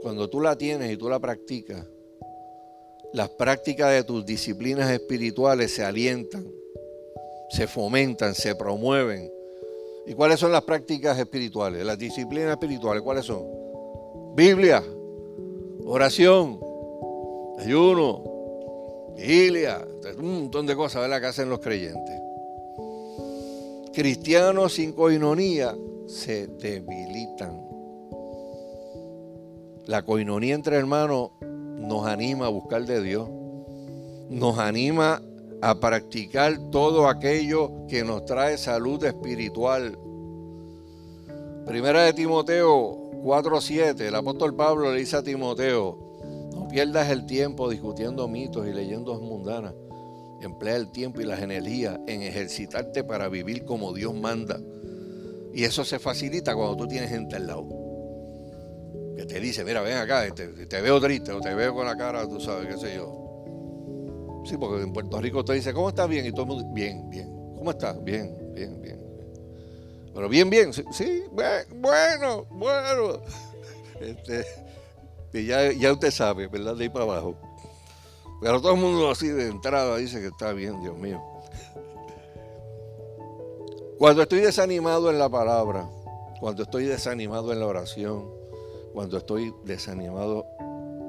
Cuando tú la tienes y tú la practicas, las prácticas de tus disciplinas espirituales se alientan, se fomentan, se promueven ¿Y cuáles son las prácticas espirituales? Las disciplinas espirituales, ¿cuáles son? Biblia, oración, ayuno, vigilia, un montón de cosas ¿verdad? que hacen los creyentes. Cristianos sin coinonía se debilitan. La coinonía entre hermanos nos anima a buscar de Dios, nos anima a practicar todo aquello que nos trae salud espiritual. Primera de Timoteo 4:7, el apóstol Pablo le dice a Timoteo, no pierdas el tiempo discutiendo mitos y leyendas mundanas. Emplea el tiempo y las energías en ejercitarte para vivir como Dios manda. Y eso se facilita cuando tú tienes gente al lado. Que te dice, mira, ven acá, te, te veo triste o te veo con la cara, tú sabes, qué sé yo Sí, porque en Puerto Rico te dice, ¿cómo estás bien? Y todo el mundo, bien, bien. ¿Cómo estás? Bien, bien, bien. Pero bien, bien. Sí, bueno, bueno. Este, ya, ya usted sabe, ¿verdad? De ahí para abajo. Pero todo el mundo así de entrada dice que está bien, Dios mío. Cuando estoy desanimado en la palabra, cuando estoy desanimado en la oración, cuando estoy desanimado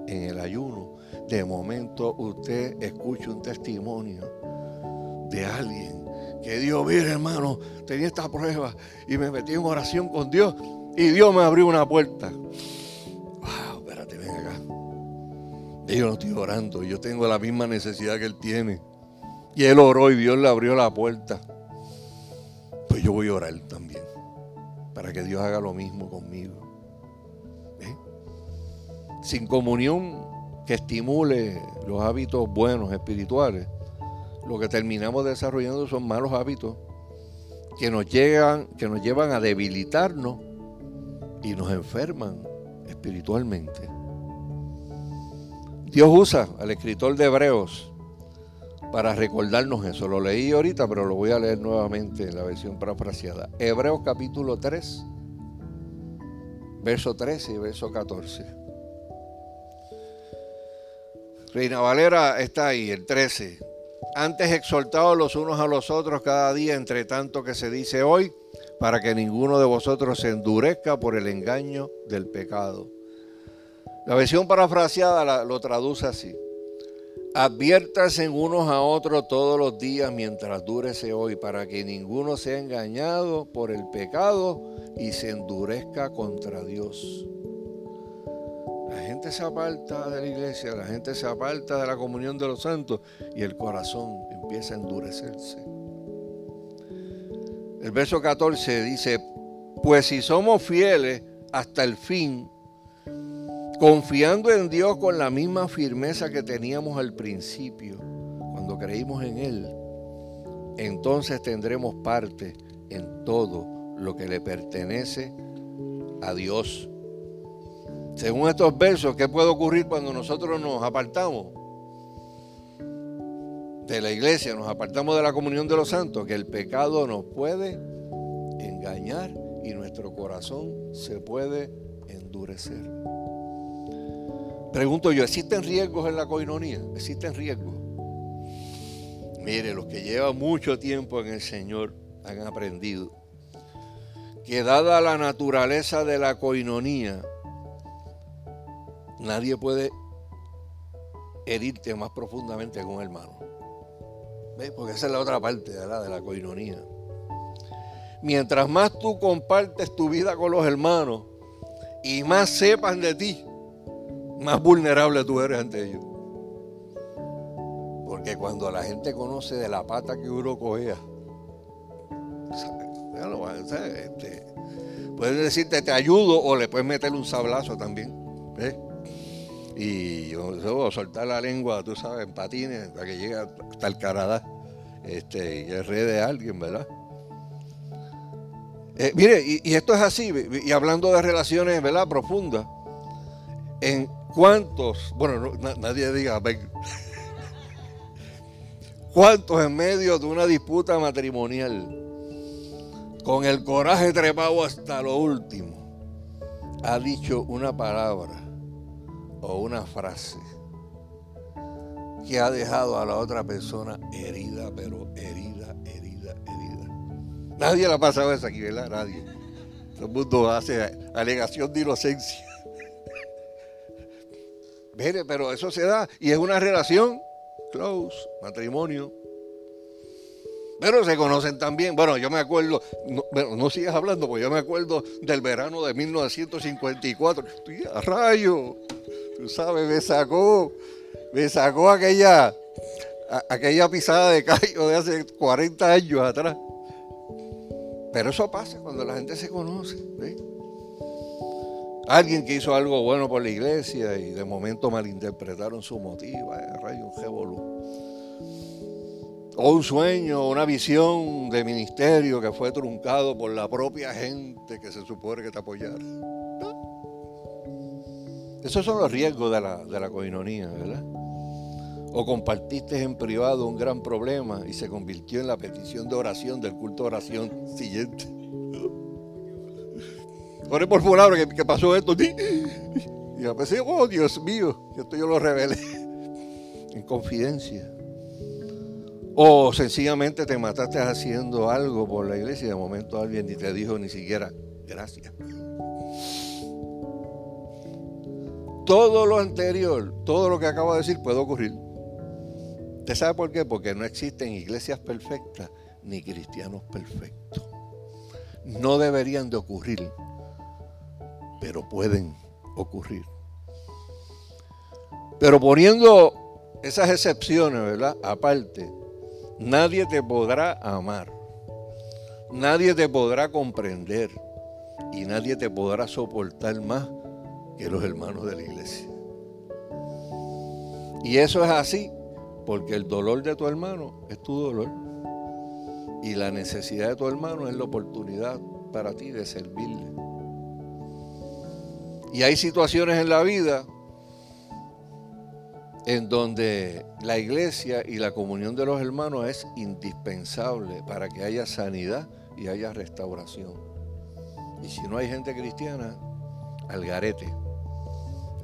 en el ayuno, de momento usted escucha un testimonio de alguien que Dios, mire hermano, tenía esta prueba y me metí en oración con Dios y Dios me abrió una puerta. Wow, espérate, ven acá. Yo no estoy orando, yo tengo la misma necesidad que Él tiene. Y Él oró y Dios le abrió la puerta. Pues yo voy a orar también, para que Dios haga lo mismo conmigo. ¿Eh? Sin comunión que estimule los hábitos buenos, espirituales, lo que terminamos desarrollando son malos hábitos que nos, llegan, que nos llevan a debilitarnos y nos enferman espiritualmente. Dios usa al escritor de Hebreos para recordarnos eso. Lo leí ahorita, pero lo voy a leer nuevamente en la versión parafraseada. Hebreos capítulo 3, verso 13 y verso 14. Reina Valera está ahí, el 13. Antes exhortados los unos a los otros cada día, entre tanto que se dice hoy, para que ninguno de vosotros se endurezca por el engaño del pecado. La versión parafraseada lo traduce así. Adviértase unos a otros todos los días mientras dure ese hoy, para que ninguno sea engañado por el pecado y se endurezca contra Dios. La gente se aparta de la iglesia, la gente se aparta de la comunión de los santos y el corazón empieza a endurecerse. El verso 14 dice, pues si somos fieles hasta el fin, confiando en Dios con la misma firmeza que teníamos al principio, cuando creímos en Él, entonces tendremos parte en todo lo que le pertenece a Dios según estos versos, ¿qué puede ocurrir cuando nosotros nos apartamos de la iglesia, nos apartamos de la comunión de los santos? Que el pecado nos puede engañar y nuestro corazón se puede endurecer. Pregunto yo, ¿existen riesgos en la coinonía? ¿Existen riesgos? Mire, los que llevan mucho tiempo en el Señor han aprendido que dada la naturaleza de la coinonía, Nadie puede herirte más profundamente que un hermano. ¿Ves? Porque esa es la otra parte de la coinonía. mientras más tú compartes tu vida con los hermanos y más sepan de ti, más vulnerable tú eres ante ellos. Porque cuando la gente conoce de la pata que uno cogía, este, puedes decirte te ayudo o le puedes meter un sablazo también. Y yo, soltar la lengua, tú sabes, en patines, para que llegue hasta el Canadá este, y el rey de alguien, ¿verdad? Eh, mire, y, esto es así, y hablando de relaciones, ¿verdad? Profundas. ¿En cuántos, bueno, nadie diga, ven, cuántos en medio de una disputa matrimonial, con el coraje trepado hasta lo último, ha dicho una palabra o una frase que ha dejado a la otra persona herida, pero herida, herida, herida. Nadie la ha pasado esa aquí, ¿verdad? Nadie. Todo el mundo hace alegación de inocencia. Mire, pero eso se da y es una relación close, matrimonio. Pero se conocen también. Bueno, yo me acuerdo, no, no sigas hablando, porque yo me acuerdo del verano de 1954. Estoy a rayo, tú sabes, me sacó me sacó aquella, aquella pisada de callo de hace 40 años atrás. Pero eso pasa cuando la gente se conoce. Alguien que hizo algo bueno por la iglesia y de momento malinterpretaron su motivo, rayo, un O un sueño, una visión de ministerio que fue truncado por la propia gente que se supone que te apoyara. Esos son los riesgos de la, de la coinonía, ¿verdad? o compartiste en privado un gran problema y se convirtió en la petición de oración del culto de oración siguiente. Oré por fulano que, que pasó esto. Y a veces, oh Dios mío, esto yo lo revelé en confidencia. O sencillamente te mataste haciendo algo por la iglesia y de momento alguien ni te dijo ni siquiera gracias. Todo lo anterior, todo lo que acabo de decir puede ocurrir. ¿Usted sabe por qué? Porque no existen iglesias perfectas ni cristianos perfectos. No deberían de ocurrir, pero pueden ocurrir. Pero poniendo esas excepciones, ¿verdad? Aparte, nadie te podrá amar, nadie te podrá comprender y nadie te podrá soportar más que los hermanos de la iglesia. Y eso es así porque el dolor de tu hermano es tu dolor. Y la necesidad de tu hermano es la oportunidad para ti de servirle. Y hay situaciones en la vida en donde la iglesia y la comunión de los hermanos es indispensable para que haya sanidad y haya restauración. Y si no hay gente cristiana, al garete.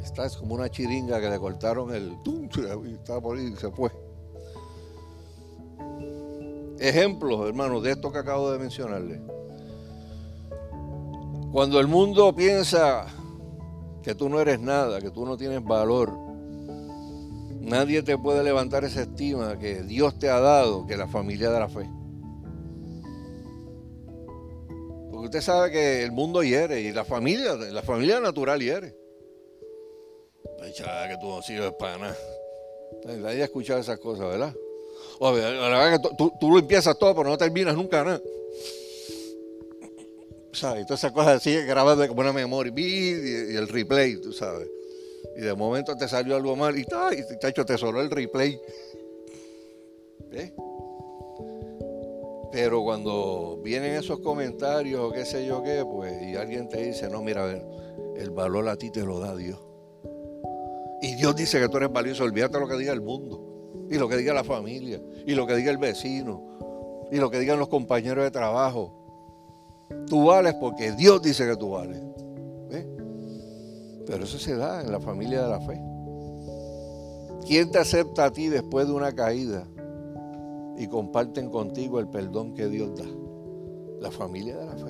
Esta es como una chiringa que le cortaron el y estaba por ahí y se fue. Ejemplos, hermanos, de esto que acabo de mencionarle. Cuando el mundo piensa que tú no eres nada, que tú no tienes valor, nadie te puede levantar esa estima que Dios te ha dado, que la familia de la fe. Porque usted sabe que el mundo hiere y la familia, la familia natural hiere que tú no sirves para nada. Nadie ha escuchado esas cosas, ¿verdad? O, la verdad que tú, lo empiezas todo, pero no terminas nunca nada. ¿Sabes? Todas esas cosas así grabadas como una memoria y, el replay, tú sabes. Y de momento te salió algo mal y, ta, y te hecho tesoro el replay. ¿Eh? Pero cuando vienen esos comentarios o qué sé yo qué, pues, y alguien te dice, no, mira, a ver, el valor a ti te lo da Dios. Y Dios dice que tú eres valioso. Olvídate lo que diga el mundo. Y lo que diga la familia. Y lo que diga el vecino. Y lo que digan los compañeros de trabajo. Tú vales porque Dios dice que tú vales. Pero eso se da en la familia de la fe. ¿Quién te acepta a ti después de una caída y comparten contigo el perdón que Dios da? La familia de la fe.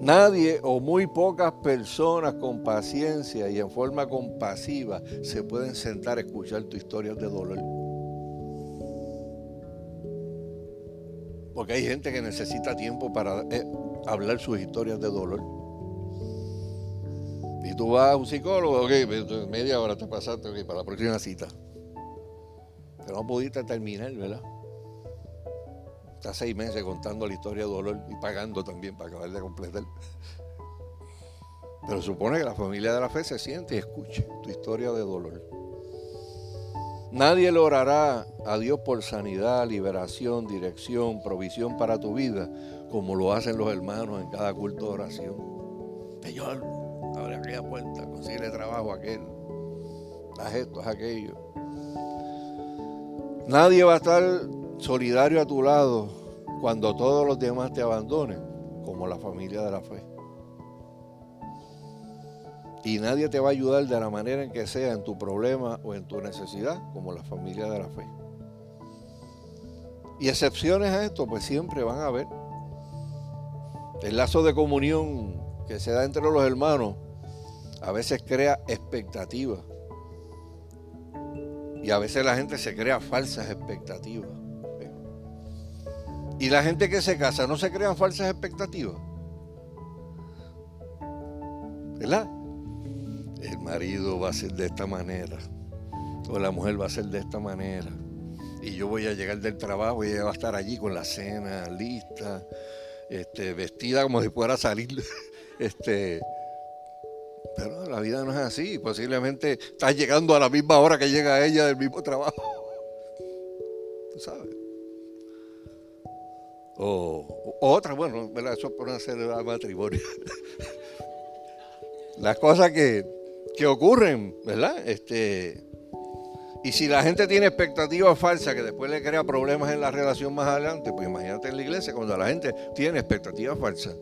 Nadie o muy pocas personas con paciencia y en forma compasiva se pueden sentar a escuchar tu historia de dolor. Porque hay gente que necesita tiempo para eh, hablar sus historias de dolor. Y tú vas a un psicólogo, ok, media hora te pasaste, ok, para la próxima cita. Pero no pudiste terminar, ¿verdad? Estás seis meses contando la historia de dolor y pagando también para acabar de completar. Pero supone que la familia de la fe se siente y escuche tu historia de dolor. Nadie le orará a Dios por sanidad, liberación, dirección, provisión para tu vida, como lo hacen los hermanos en cada culto de oración. Señor, abre aquella puerta, consigue trabajo a aquel, haz esto, haz aquello. Nadie va a estar solidario a tu lado cuando todos los demás te abandonen, como la familia de la fe. Y nadie te va a ayudar de la manera en que sea en tu problema o en tu necesidad, como la familia de la fe. Y excepciones a esto, pues siempre van a haber. El lazo de comunión que se da entre los hermanos a veces crea expectativas. Y a veces la gente se crea falsas expectativas. Y la gente que se casa no se crean falsas expectativas. ¿Verdad? el marido va a ser de esta manera, o la mujer va a ser de esta manera, y yo voy a llegar del trabajo y ella va a estar allí con la cena lista, este, vestida como si fuera a salir. Este, pero la vida no es así, posiblemente estás llegando a la misma hora que llega ella del mismo trabajo. Tú sabes. O, otra, bueno, eso es por hacer el matrimonio. Las cosas que, que ocurren, ¿verdad? Este, y si la gente tiene expectativas falsas que después le crea problemas en la relación más adelante, pues imagínate en la iglesia cuando la gente tiene expectativas falsas.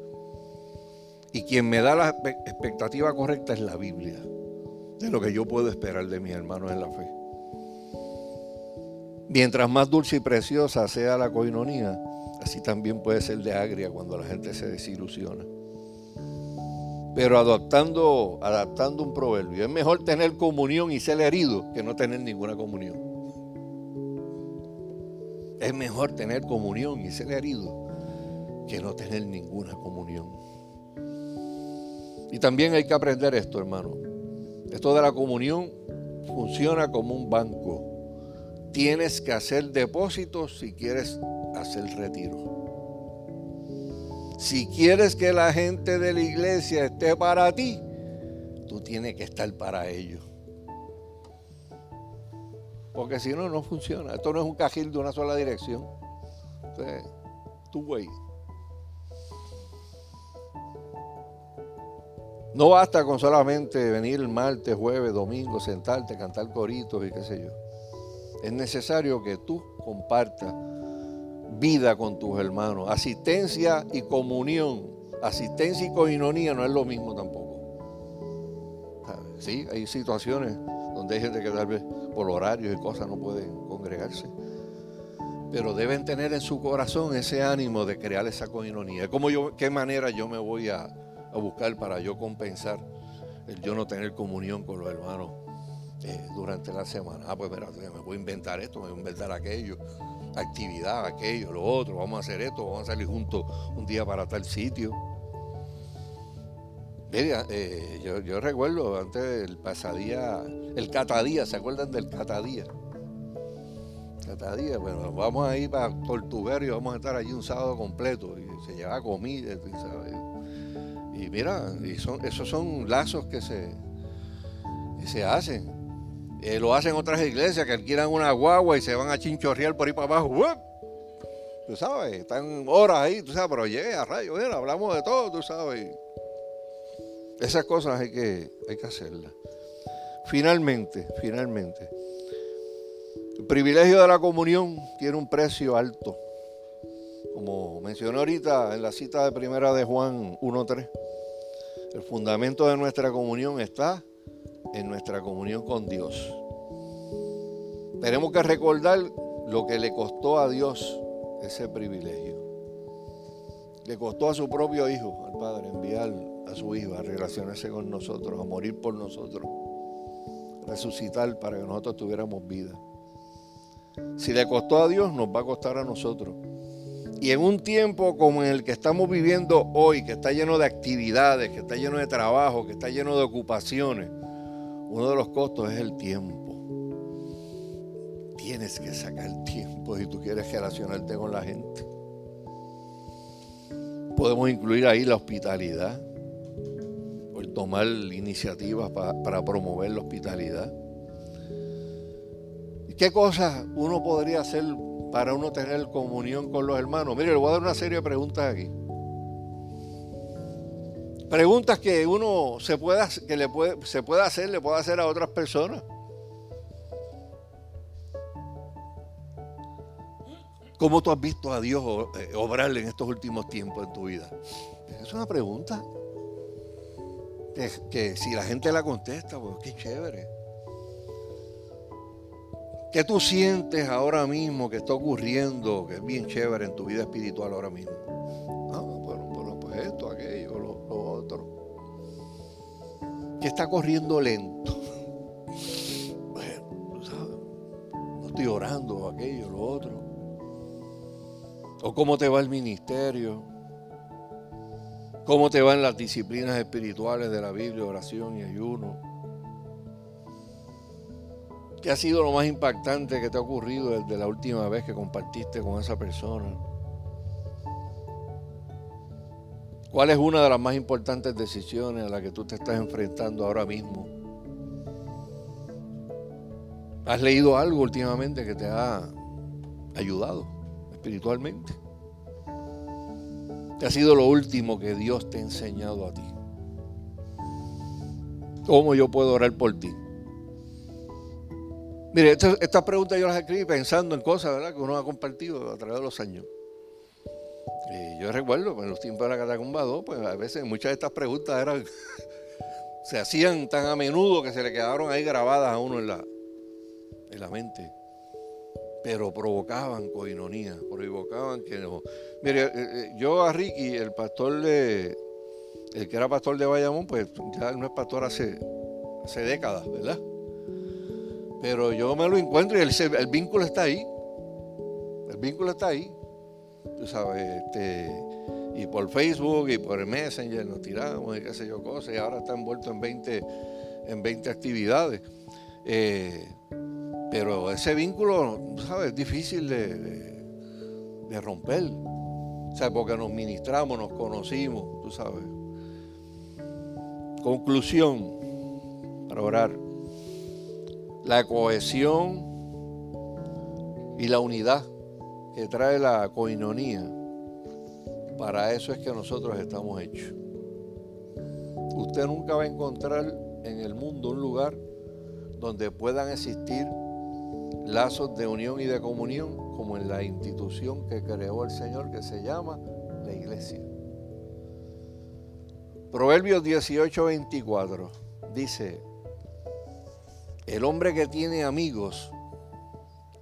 Y quien me da la expectativa correcta es la Biblia, de lo que yo puedo esperar de mis hermanos en la fe. Mientras más dulce y preciosa sea la coinonía, así también puede ser de agria cuando la gente se desilusiona pero adaptando, adaptando un proverbio. Es mejor tener comunión y ser herido que no tener ninguna comunión. Es mejor tener comunión y ser herido que no tener ninguna comunión. Y también hay que aprender esto, hermano. Esto de la comunión funciona como un banco. Tienes que hacer depósitos si quieres hacer retiro. Si quieres que la gente de la iglesia esté para ti, tú tienes que estar para ellos. Porque si no, no funciona. Esto no es un cajil de una sola dirección. Entonces, tú, güey. No basta con solamente venir el martes, jueves, domingo, sentarte, cantar coritos y qué sé yo. Es necesario que tú compartas vida con tus hermanos. Asistencia y comunión. Asistencia y coinonía no es lo mismo tampoco. Sí, hay situaciones donde hay gente que tal vez por horarios y cosas no pueden congregarse. Pero deben tener en su corazón ese ánimo de crear esa coinonía. ¿Cómo yo, ¿Qué manera yo me voy a, buscar para yo compensar el yo no tener comunión con los hermanos eh, durante la semana? Ah, pues mira, me voy a inventar esto, me voy a inventar aquello actividad, aquello, lo otro, vamos a hacer esto, vamos a salir juntos un día para tal sitio. Mira, eh, yo, recuerdo antes del pasadía, el catadía, ¿se acuerdan del catadía? Catadía, bueno, vamos a ir para Tortuguero y vamos a estar allí un sábado completo y se lleva comida, ¿sabes? Y mira, y son, esos son lazos que se, que se hacen. Eh, lo hacen otras iglesias que alquilan una guagua y se van a chinchorrear por ahí para abajo. Tú sabes, están horas ahí, tú sabes, pero llega rayo, hablamos de todo, tú sabes. Esas cosas hay que, hay que hacerlas. Finalmente, finalmente, el privilegio de la comunión tiene un precio alto. Como mencioné ahorita en la cita de primera de Juan 1.3, el fundamento de nuestra comunión está en nuestra comunión con Dios. Tenemos que recordar lo que le costó a Dios ese privilegio. Le costó a su propio hijo, al Padre, enviar a su hijo a relacionarse con nosotros, a morir por nosotros, resucitar para que nosotros tuviéramos vida. Si le costó a Dios, nos va a costar a nosotros. Y en un tiempo como en el que estamos viviendo hoy, que está lleno de actividades, que está lleno de trabajo, que está lleno de ocupaciones, uno de los costos es el tiempo. Tienes que sacar tiempo si tú quieres relacionarte con la gente. Podemos incluir ahí la hospitalidad, tomar iniciativas para, promover la hospitalidad. ¿Y qué cosas uno podría hacer para uno tener comunión con los hermanos? Mire, le voy a dar una serie de preguntas aquí. Preguntas que uno se pueda, que le puede, se puede hacer, le puede hacer a otras personas. ¿Cómo tú has visto a Dios eh, obrar en estos últimos tiempos en tu vida? Es una pregunta. Que, si la gente la contesta, pues qué chévere. ¿Qué tú sientes ahora mismo que está ocurriendo, que es bien chévere en tu vida espiritual ahora mismo? ¿Qué está corriendo lento? Bueno, sabes, no estoy orando, aquello, lo otro. ¿O cómo te va el ministerio? ¿Cómo te van las disciplinas espirituales de la Biblia, oración y ayuno? ¿Qué ha sido lo más impactante que te ha ocurrido desde la última vez que compartiste con esa persona? ¿Cuál es una de las más importantes decisiones a las que tú te estás enfrentando ahora mismo? ¿Has leído algo últimamente que te ha ayudado? espiritualmente? ¿Qué ha sido lo último que Dios te ha enseñado a ti? ¿Cómo yo puedo orar por ti? Mire, estas esta preguntas yo las escribí pensando en cosas ¿verdad? que uno ha compartido a través de los años. Y yo recuerdo, en los tiempos de la Catacumba 2, pues a veces muchas de estas preguntas eran, se hacían tan a menudo que se le quedaron ahí grabadas a uno en la, en la mente pero provocaban coinonía, provocaban que no. Mire, eh, eh, yo a Ricky, el pastor de, el que era pastor de Bayamón, pues ya no es pastor hace, hace décadas, ¿verdad? Pero yo me lo encuentro y el, el vínculo está ahí. El vínculo está ahí. Tú sabes, este, y por Facebook y por Messenger nos tiramos y qué sé yo cosas, y ahora está envuelto en 20, en 20 actividades. Eh, pero ese vínculo, ¿sabes? Es difícil de, romper. O sea, porque nos ministramos, nos conocimos, tú sabes. Conclusión, para orar. La cohesión y la unidad que trae la coinonía, para eso es que nosotros estamos hechos. Usted nunca va a encontrar en el mundo un lugar donde puedan existir lazos de unión y de comunión como en la institución que creó el Señor que se llama la iglesia. Proverbios 18, 24 dice, el hombre que tiene amigos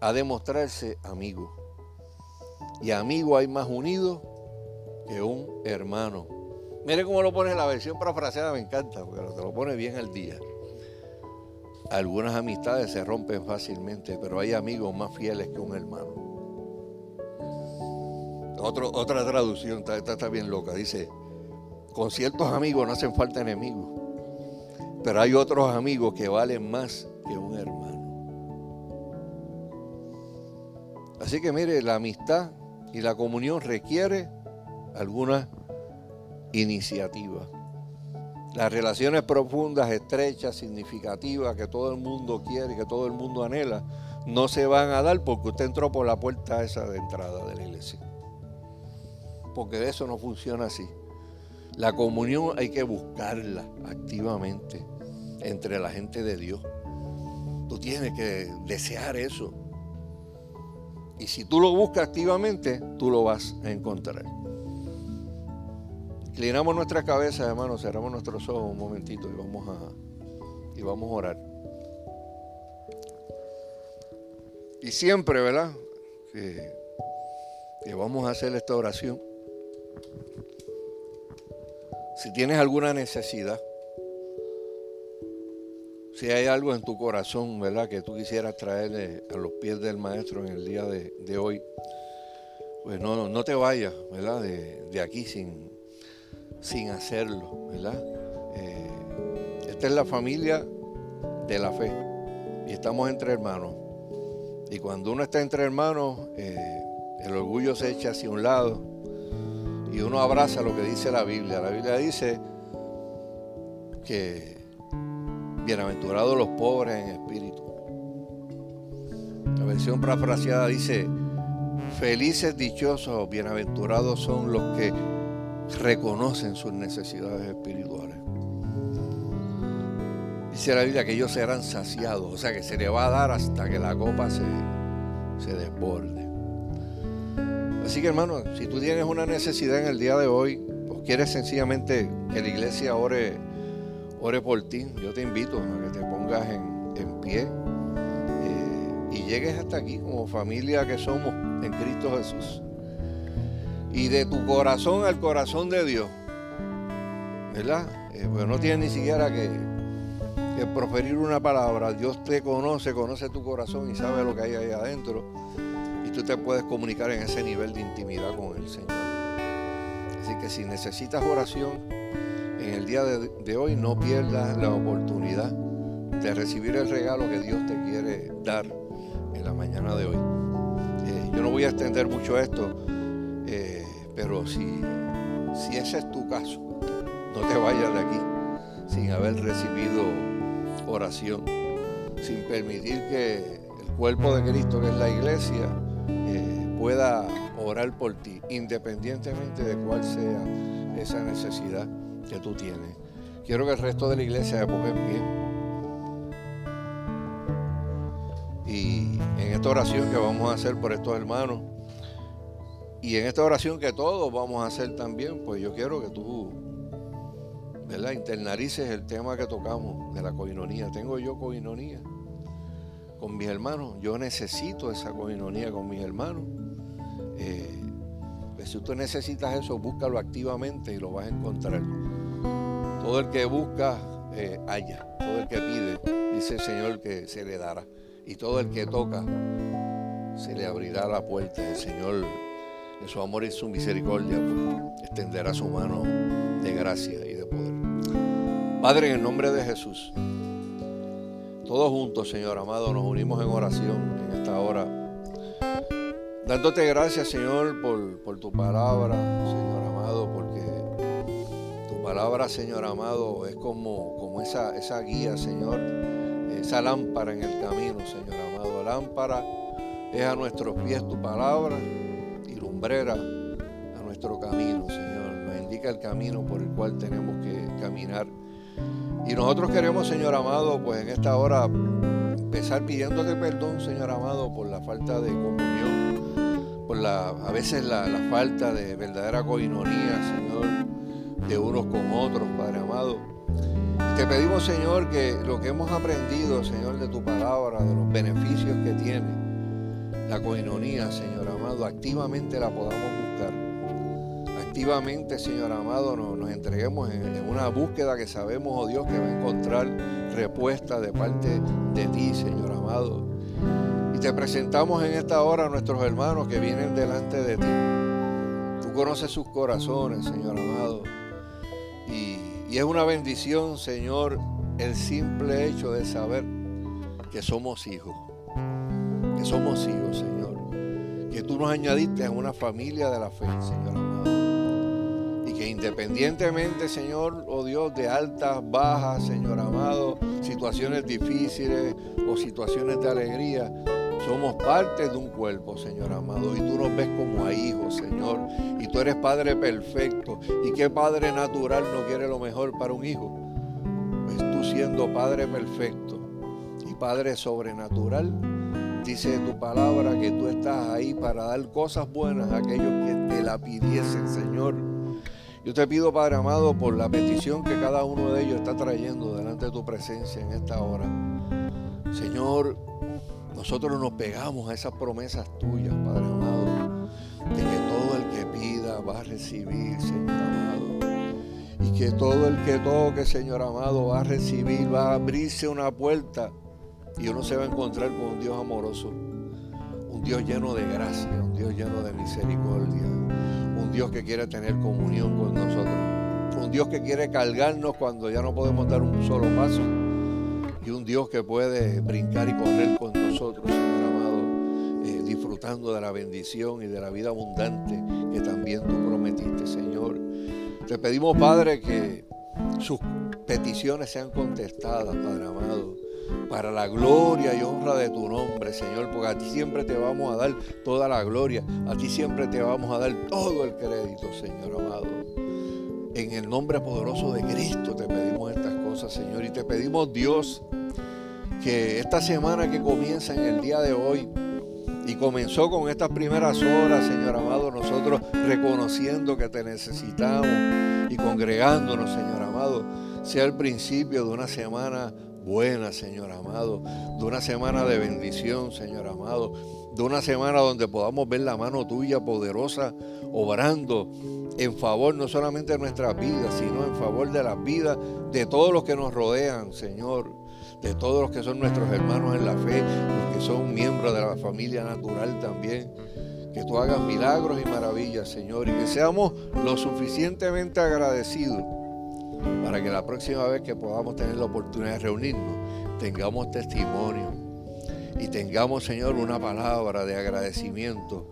ha de mostrarse amigo. Y amigo hay más unido que un hermano. Mire cómo lo pone la versión parafraseada, me encanta, porque te lo pone bien al día. Algunas amistades se rompen fácilmente, pero hay amigos más fieles que un hermano. otra traducción, está bien loca, dice, con ciertos amigos no hacen falta enemigos, pero hay otros amigos que valen más que un hermano. Así que mire, la amistad y la comunión requiere alguna iniciativa. Las relaciones profundas, estrechas, significativas, que todo el mundo quiere, que todo el mundo anhela, no se van a dar porque usted entró por la puerta esa de entrada de la iglesia. Porque eso no funciona así. La comunión hay que buscarla activamente entre la gente de Dios. Tú tienes que desear eso. Y si tú lo buscas activamente, tú lo vas a encontrar. Inclinamos nuestra cabeza, hermanos, cerramos nuestros ojos un momentito y vamos a, y vamos a orar. Y siempre, ¿verdad? Que, que vamos a hacer esta oración. Si tienes alguna necesidad, si hay algo en tu corazón, ¿verdad? Que tú quisieras traerle a los pies del Maestro en el día de, hoy, pues no, no te vayas, ¿verdad? De, aquí sin, sin hacerlo, ¿verdad? Eh, esta es la familia de la fe y estamos entre hermanos. Y cuando uno está entre hermanos, eh, el orgullo se echa hacia un lado y uno abraza lo que dice la Biblia. La Biblia dice que bienaventurados los pobres en espíritu. La versión parafraseada dice, felices, dichosos, bienaventurados son los que reconocen sus necesidades espirituales. Dice la Biblia que ellos serán saciados, o sea que se le va a dar hasta que la copa se, se desborde. Así que hermano, si tú tienes una necesidad en el día de hoy, o quieres sencillamente que la iglesia ore, ore por ti, yo te invito a que te pongas en, pie eh, y llegues hasta aquí como familia que somos en Cristo Jesús. Y de tu corazón al corazón de Dios, ¿verdad? Eh, pues no tienes ni siquiera que, que proferir una palabra. Dios te conoce, conoce tu corazón y sabe lo que hay ahí adentro tú te puedes comunicar en ese nivel de intimidad con el Señor. Así que si necesitas oración en el día de, hoy, no pierdas la oportunidad de recibir el regalo que Dios te quiere dar en la mañana de hoy. Eh, yo no voy a extender mucho esto, eh, pero si, si ese es tu caso, no te vayas de aquí sin haber recibido oración, sin permitir que el cuerpo de Cristo, que es la iglesia, pueda orar por ti, independientemente de cuál sea esa necesidad que tú tienes. Quiero que el resto de la iglesia se ponga en pie. Y en esta oración que vamos a hacer por estos hermanos, y en esta oración que todos vamos a hacer también, pues yo quiero que tú, ¿verdad? Internalices el tema que tocamos de la coinonía. Tengo yo coinonía con mis hermanos. Yo necesito esa coinonía con mis hermanos. Eh, si tú necesitas eso, búscalo activamente y lo vas a encontrar. Todo el que busca, eh. Todo el que pide, dice el Señor que se le dará. Y todo el que toca, se le abrirá la puerta. El Señor, en su amor y su misericordia, extenderá su mano de gracia y de poder. Padre, en el nombre de Jesús, todos juntos, Señor amado, nos unimos en oración en esta hora Dándote gracias, Señor, por, tu palabra, Señor amado, porque tu palabra, Señor amado, es como, esa, guía, Señor, esa lámpara en el camino, Señor amado. Lámpara es a nuestros pies tu palabra y lumbrera a nuestro camino, Señor. Nos indica el camino por el cual tenemos que caminar. Y nosotros queremos, Señor amado, pues en esta hora empezar pidiéndote perdón, Señor amado, por la falta de comunión por la, a veces la, falta de verdadera coinonía, Señor, de unos con otros, Padre amado. Te pedimos, Señor, que lo que hemos aprendido, Señor, de tu palabra, de los beneficios que tiene la coinonía, Señor amado, activamente la podamos buscar. Activamente, Señor amado, nos, nos entreguemos en, en, una búsqueda que sabemos, oh Dios, que va a encontrar respuesta de parte de ti, Señor amado te presentamos en esta hora a nuestros hermanos que vienen delante de ti. Tú conoces sus corazones, Señor amado. Y, es una bendición, Señor, el simple hecho de saber que somos hijos. Que somos hijos, Señor. Que tú nos añadiste a una familia de la fe, Señor amado. Y que independientemente, Señor, oh Dios, de altas, bajas, Señor amado, situaciones difíciles o situaciones de alegría, somos parte de un cuerpo, Señor amado, y tú nos ves como a hijos, Señor. Y tú eres Padre perfecto. ¿Y qué Padre natural no quiere lo mejor para un hijo? Pues tú siendo Padre perfecto y Padre sobrenatural, dice tu palabra que tú estás ahí para dar cosas buenas a aquellos que te la pidiesen, Señor. Yo te pido, Padre amado, por la petición que cada uno de ellos está trayendo delante de tu presencia en esta hora. Señor, nosotros nos pegamos a esas promesas tuyas, Padre amado, de que todo el que pida va a recibir, Señor amado. Y que todo el que toque, Señor amado, va a recibir, va a abrirse una puerta y uno se va a encontrar con un Dios amoroso. Un Dios lleno de gracia, un Dios lleno de misericordia, un Dios que quiere tener comunión con nosotros, un Dios que quiere cargarnos cuando ya no podemos dar un solo paso y un Dios que puede brincar y correr con nosotros, Señor amado, eh, disfrutando de la bendición y de la vida abundante que también tú prometiste, Señor. Te pedimos, Padre, que sus peticiones sean contestadas, Padre amado para la gloria y honra de tu nombre, Señor, porque a ti siempre te vamos a dar toda la gloria, a ti siempre te vamos a dar todo el crédito, Señor amado. En el nombre poderoso de Cristo te pedimos estas cosas, Señor, y te pedimos, Dios, que esta semana que comienza en el día de hoy, y comenzó con estas primeras horas, Señor amado, nosotros reconociendo que te necesitamos y congregándonos, Señor amado, sea el principio de una semana buena, Señor amado, de una semana de bendición, Señor amado, de una semana donde podamos ver la mano tuya poderosa obrando en favor no solamente de nuestras vidas, sino en favor de las vidas de todos los que nos rodean, Señor, de todos los que son nuestros hermanos en la fe, los que son miembros de la familia natural también. Que tú hagas milagros y maravillas, Señor, y que seamos lo suficientemente agradecidos para que la próxima vez que podamos tener la oportunidad de reunirnos, tengamos testimonio y tengamos, Señor, una palabra de agradecimiento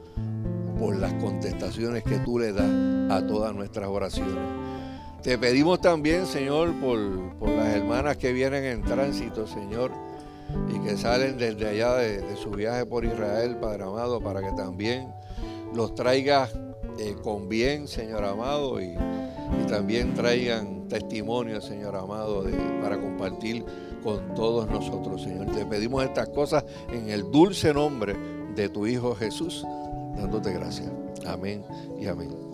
por las contestaciones que tú le das a todas nuestras oraciones. Te pedimos también, Señor, por, las hermanas que vienen en tránsito, Señor, y que salen desde allá de, su viaje por Israel, Padre amado, para que también los traigas eh, con bien, Señor amado, y también traigan testimonio, Señor amado, para compartir con todos nosotros, Señor. Te pedimos estas cosas en el dulce nombre de tu Hijo Jesús, dándote gracias. Amén y amén.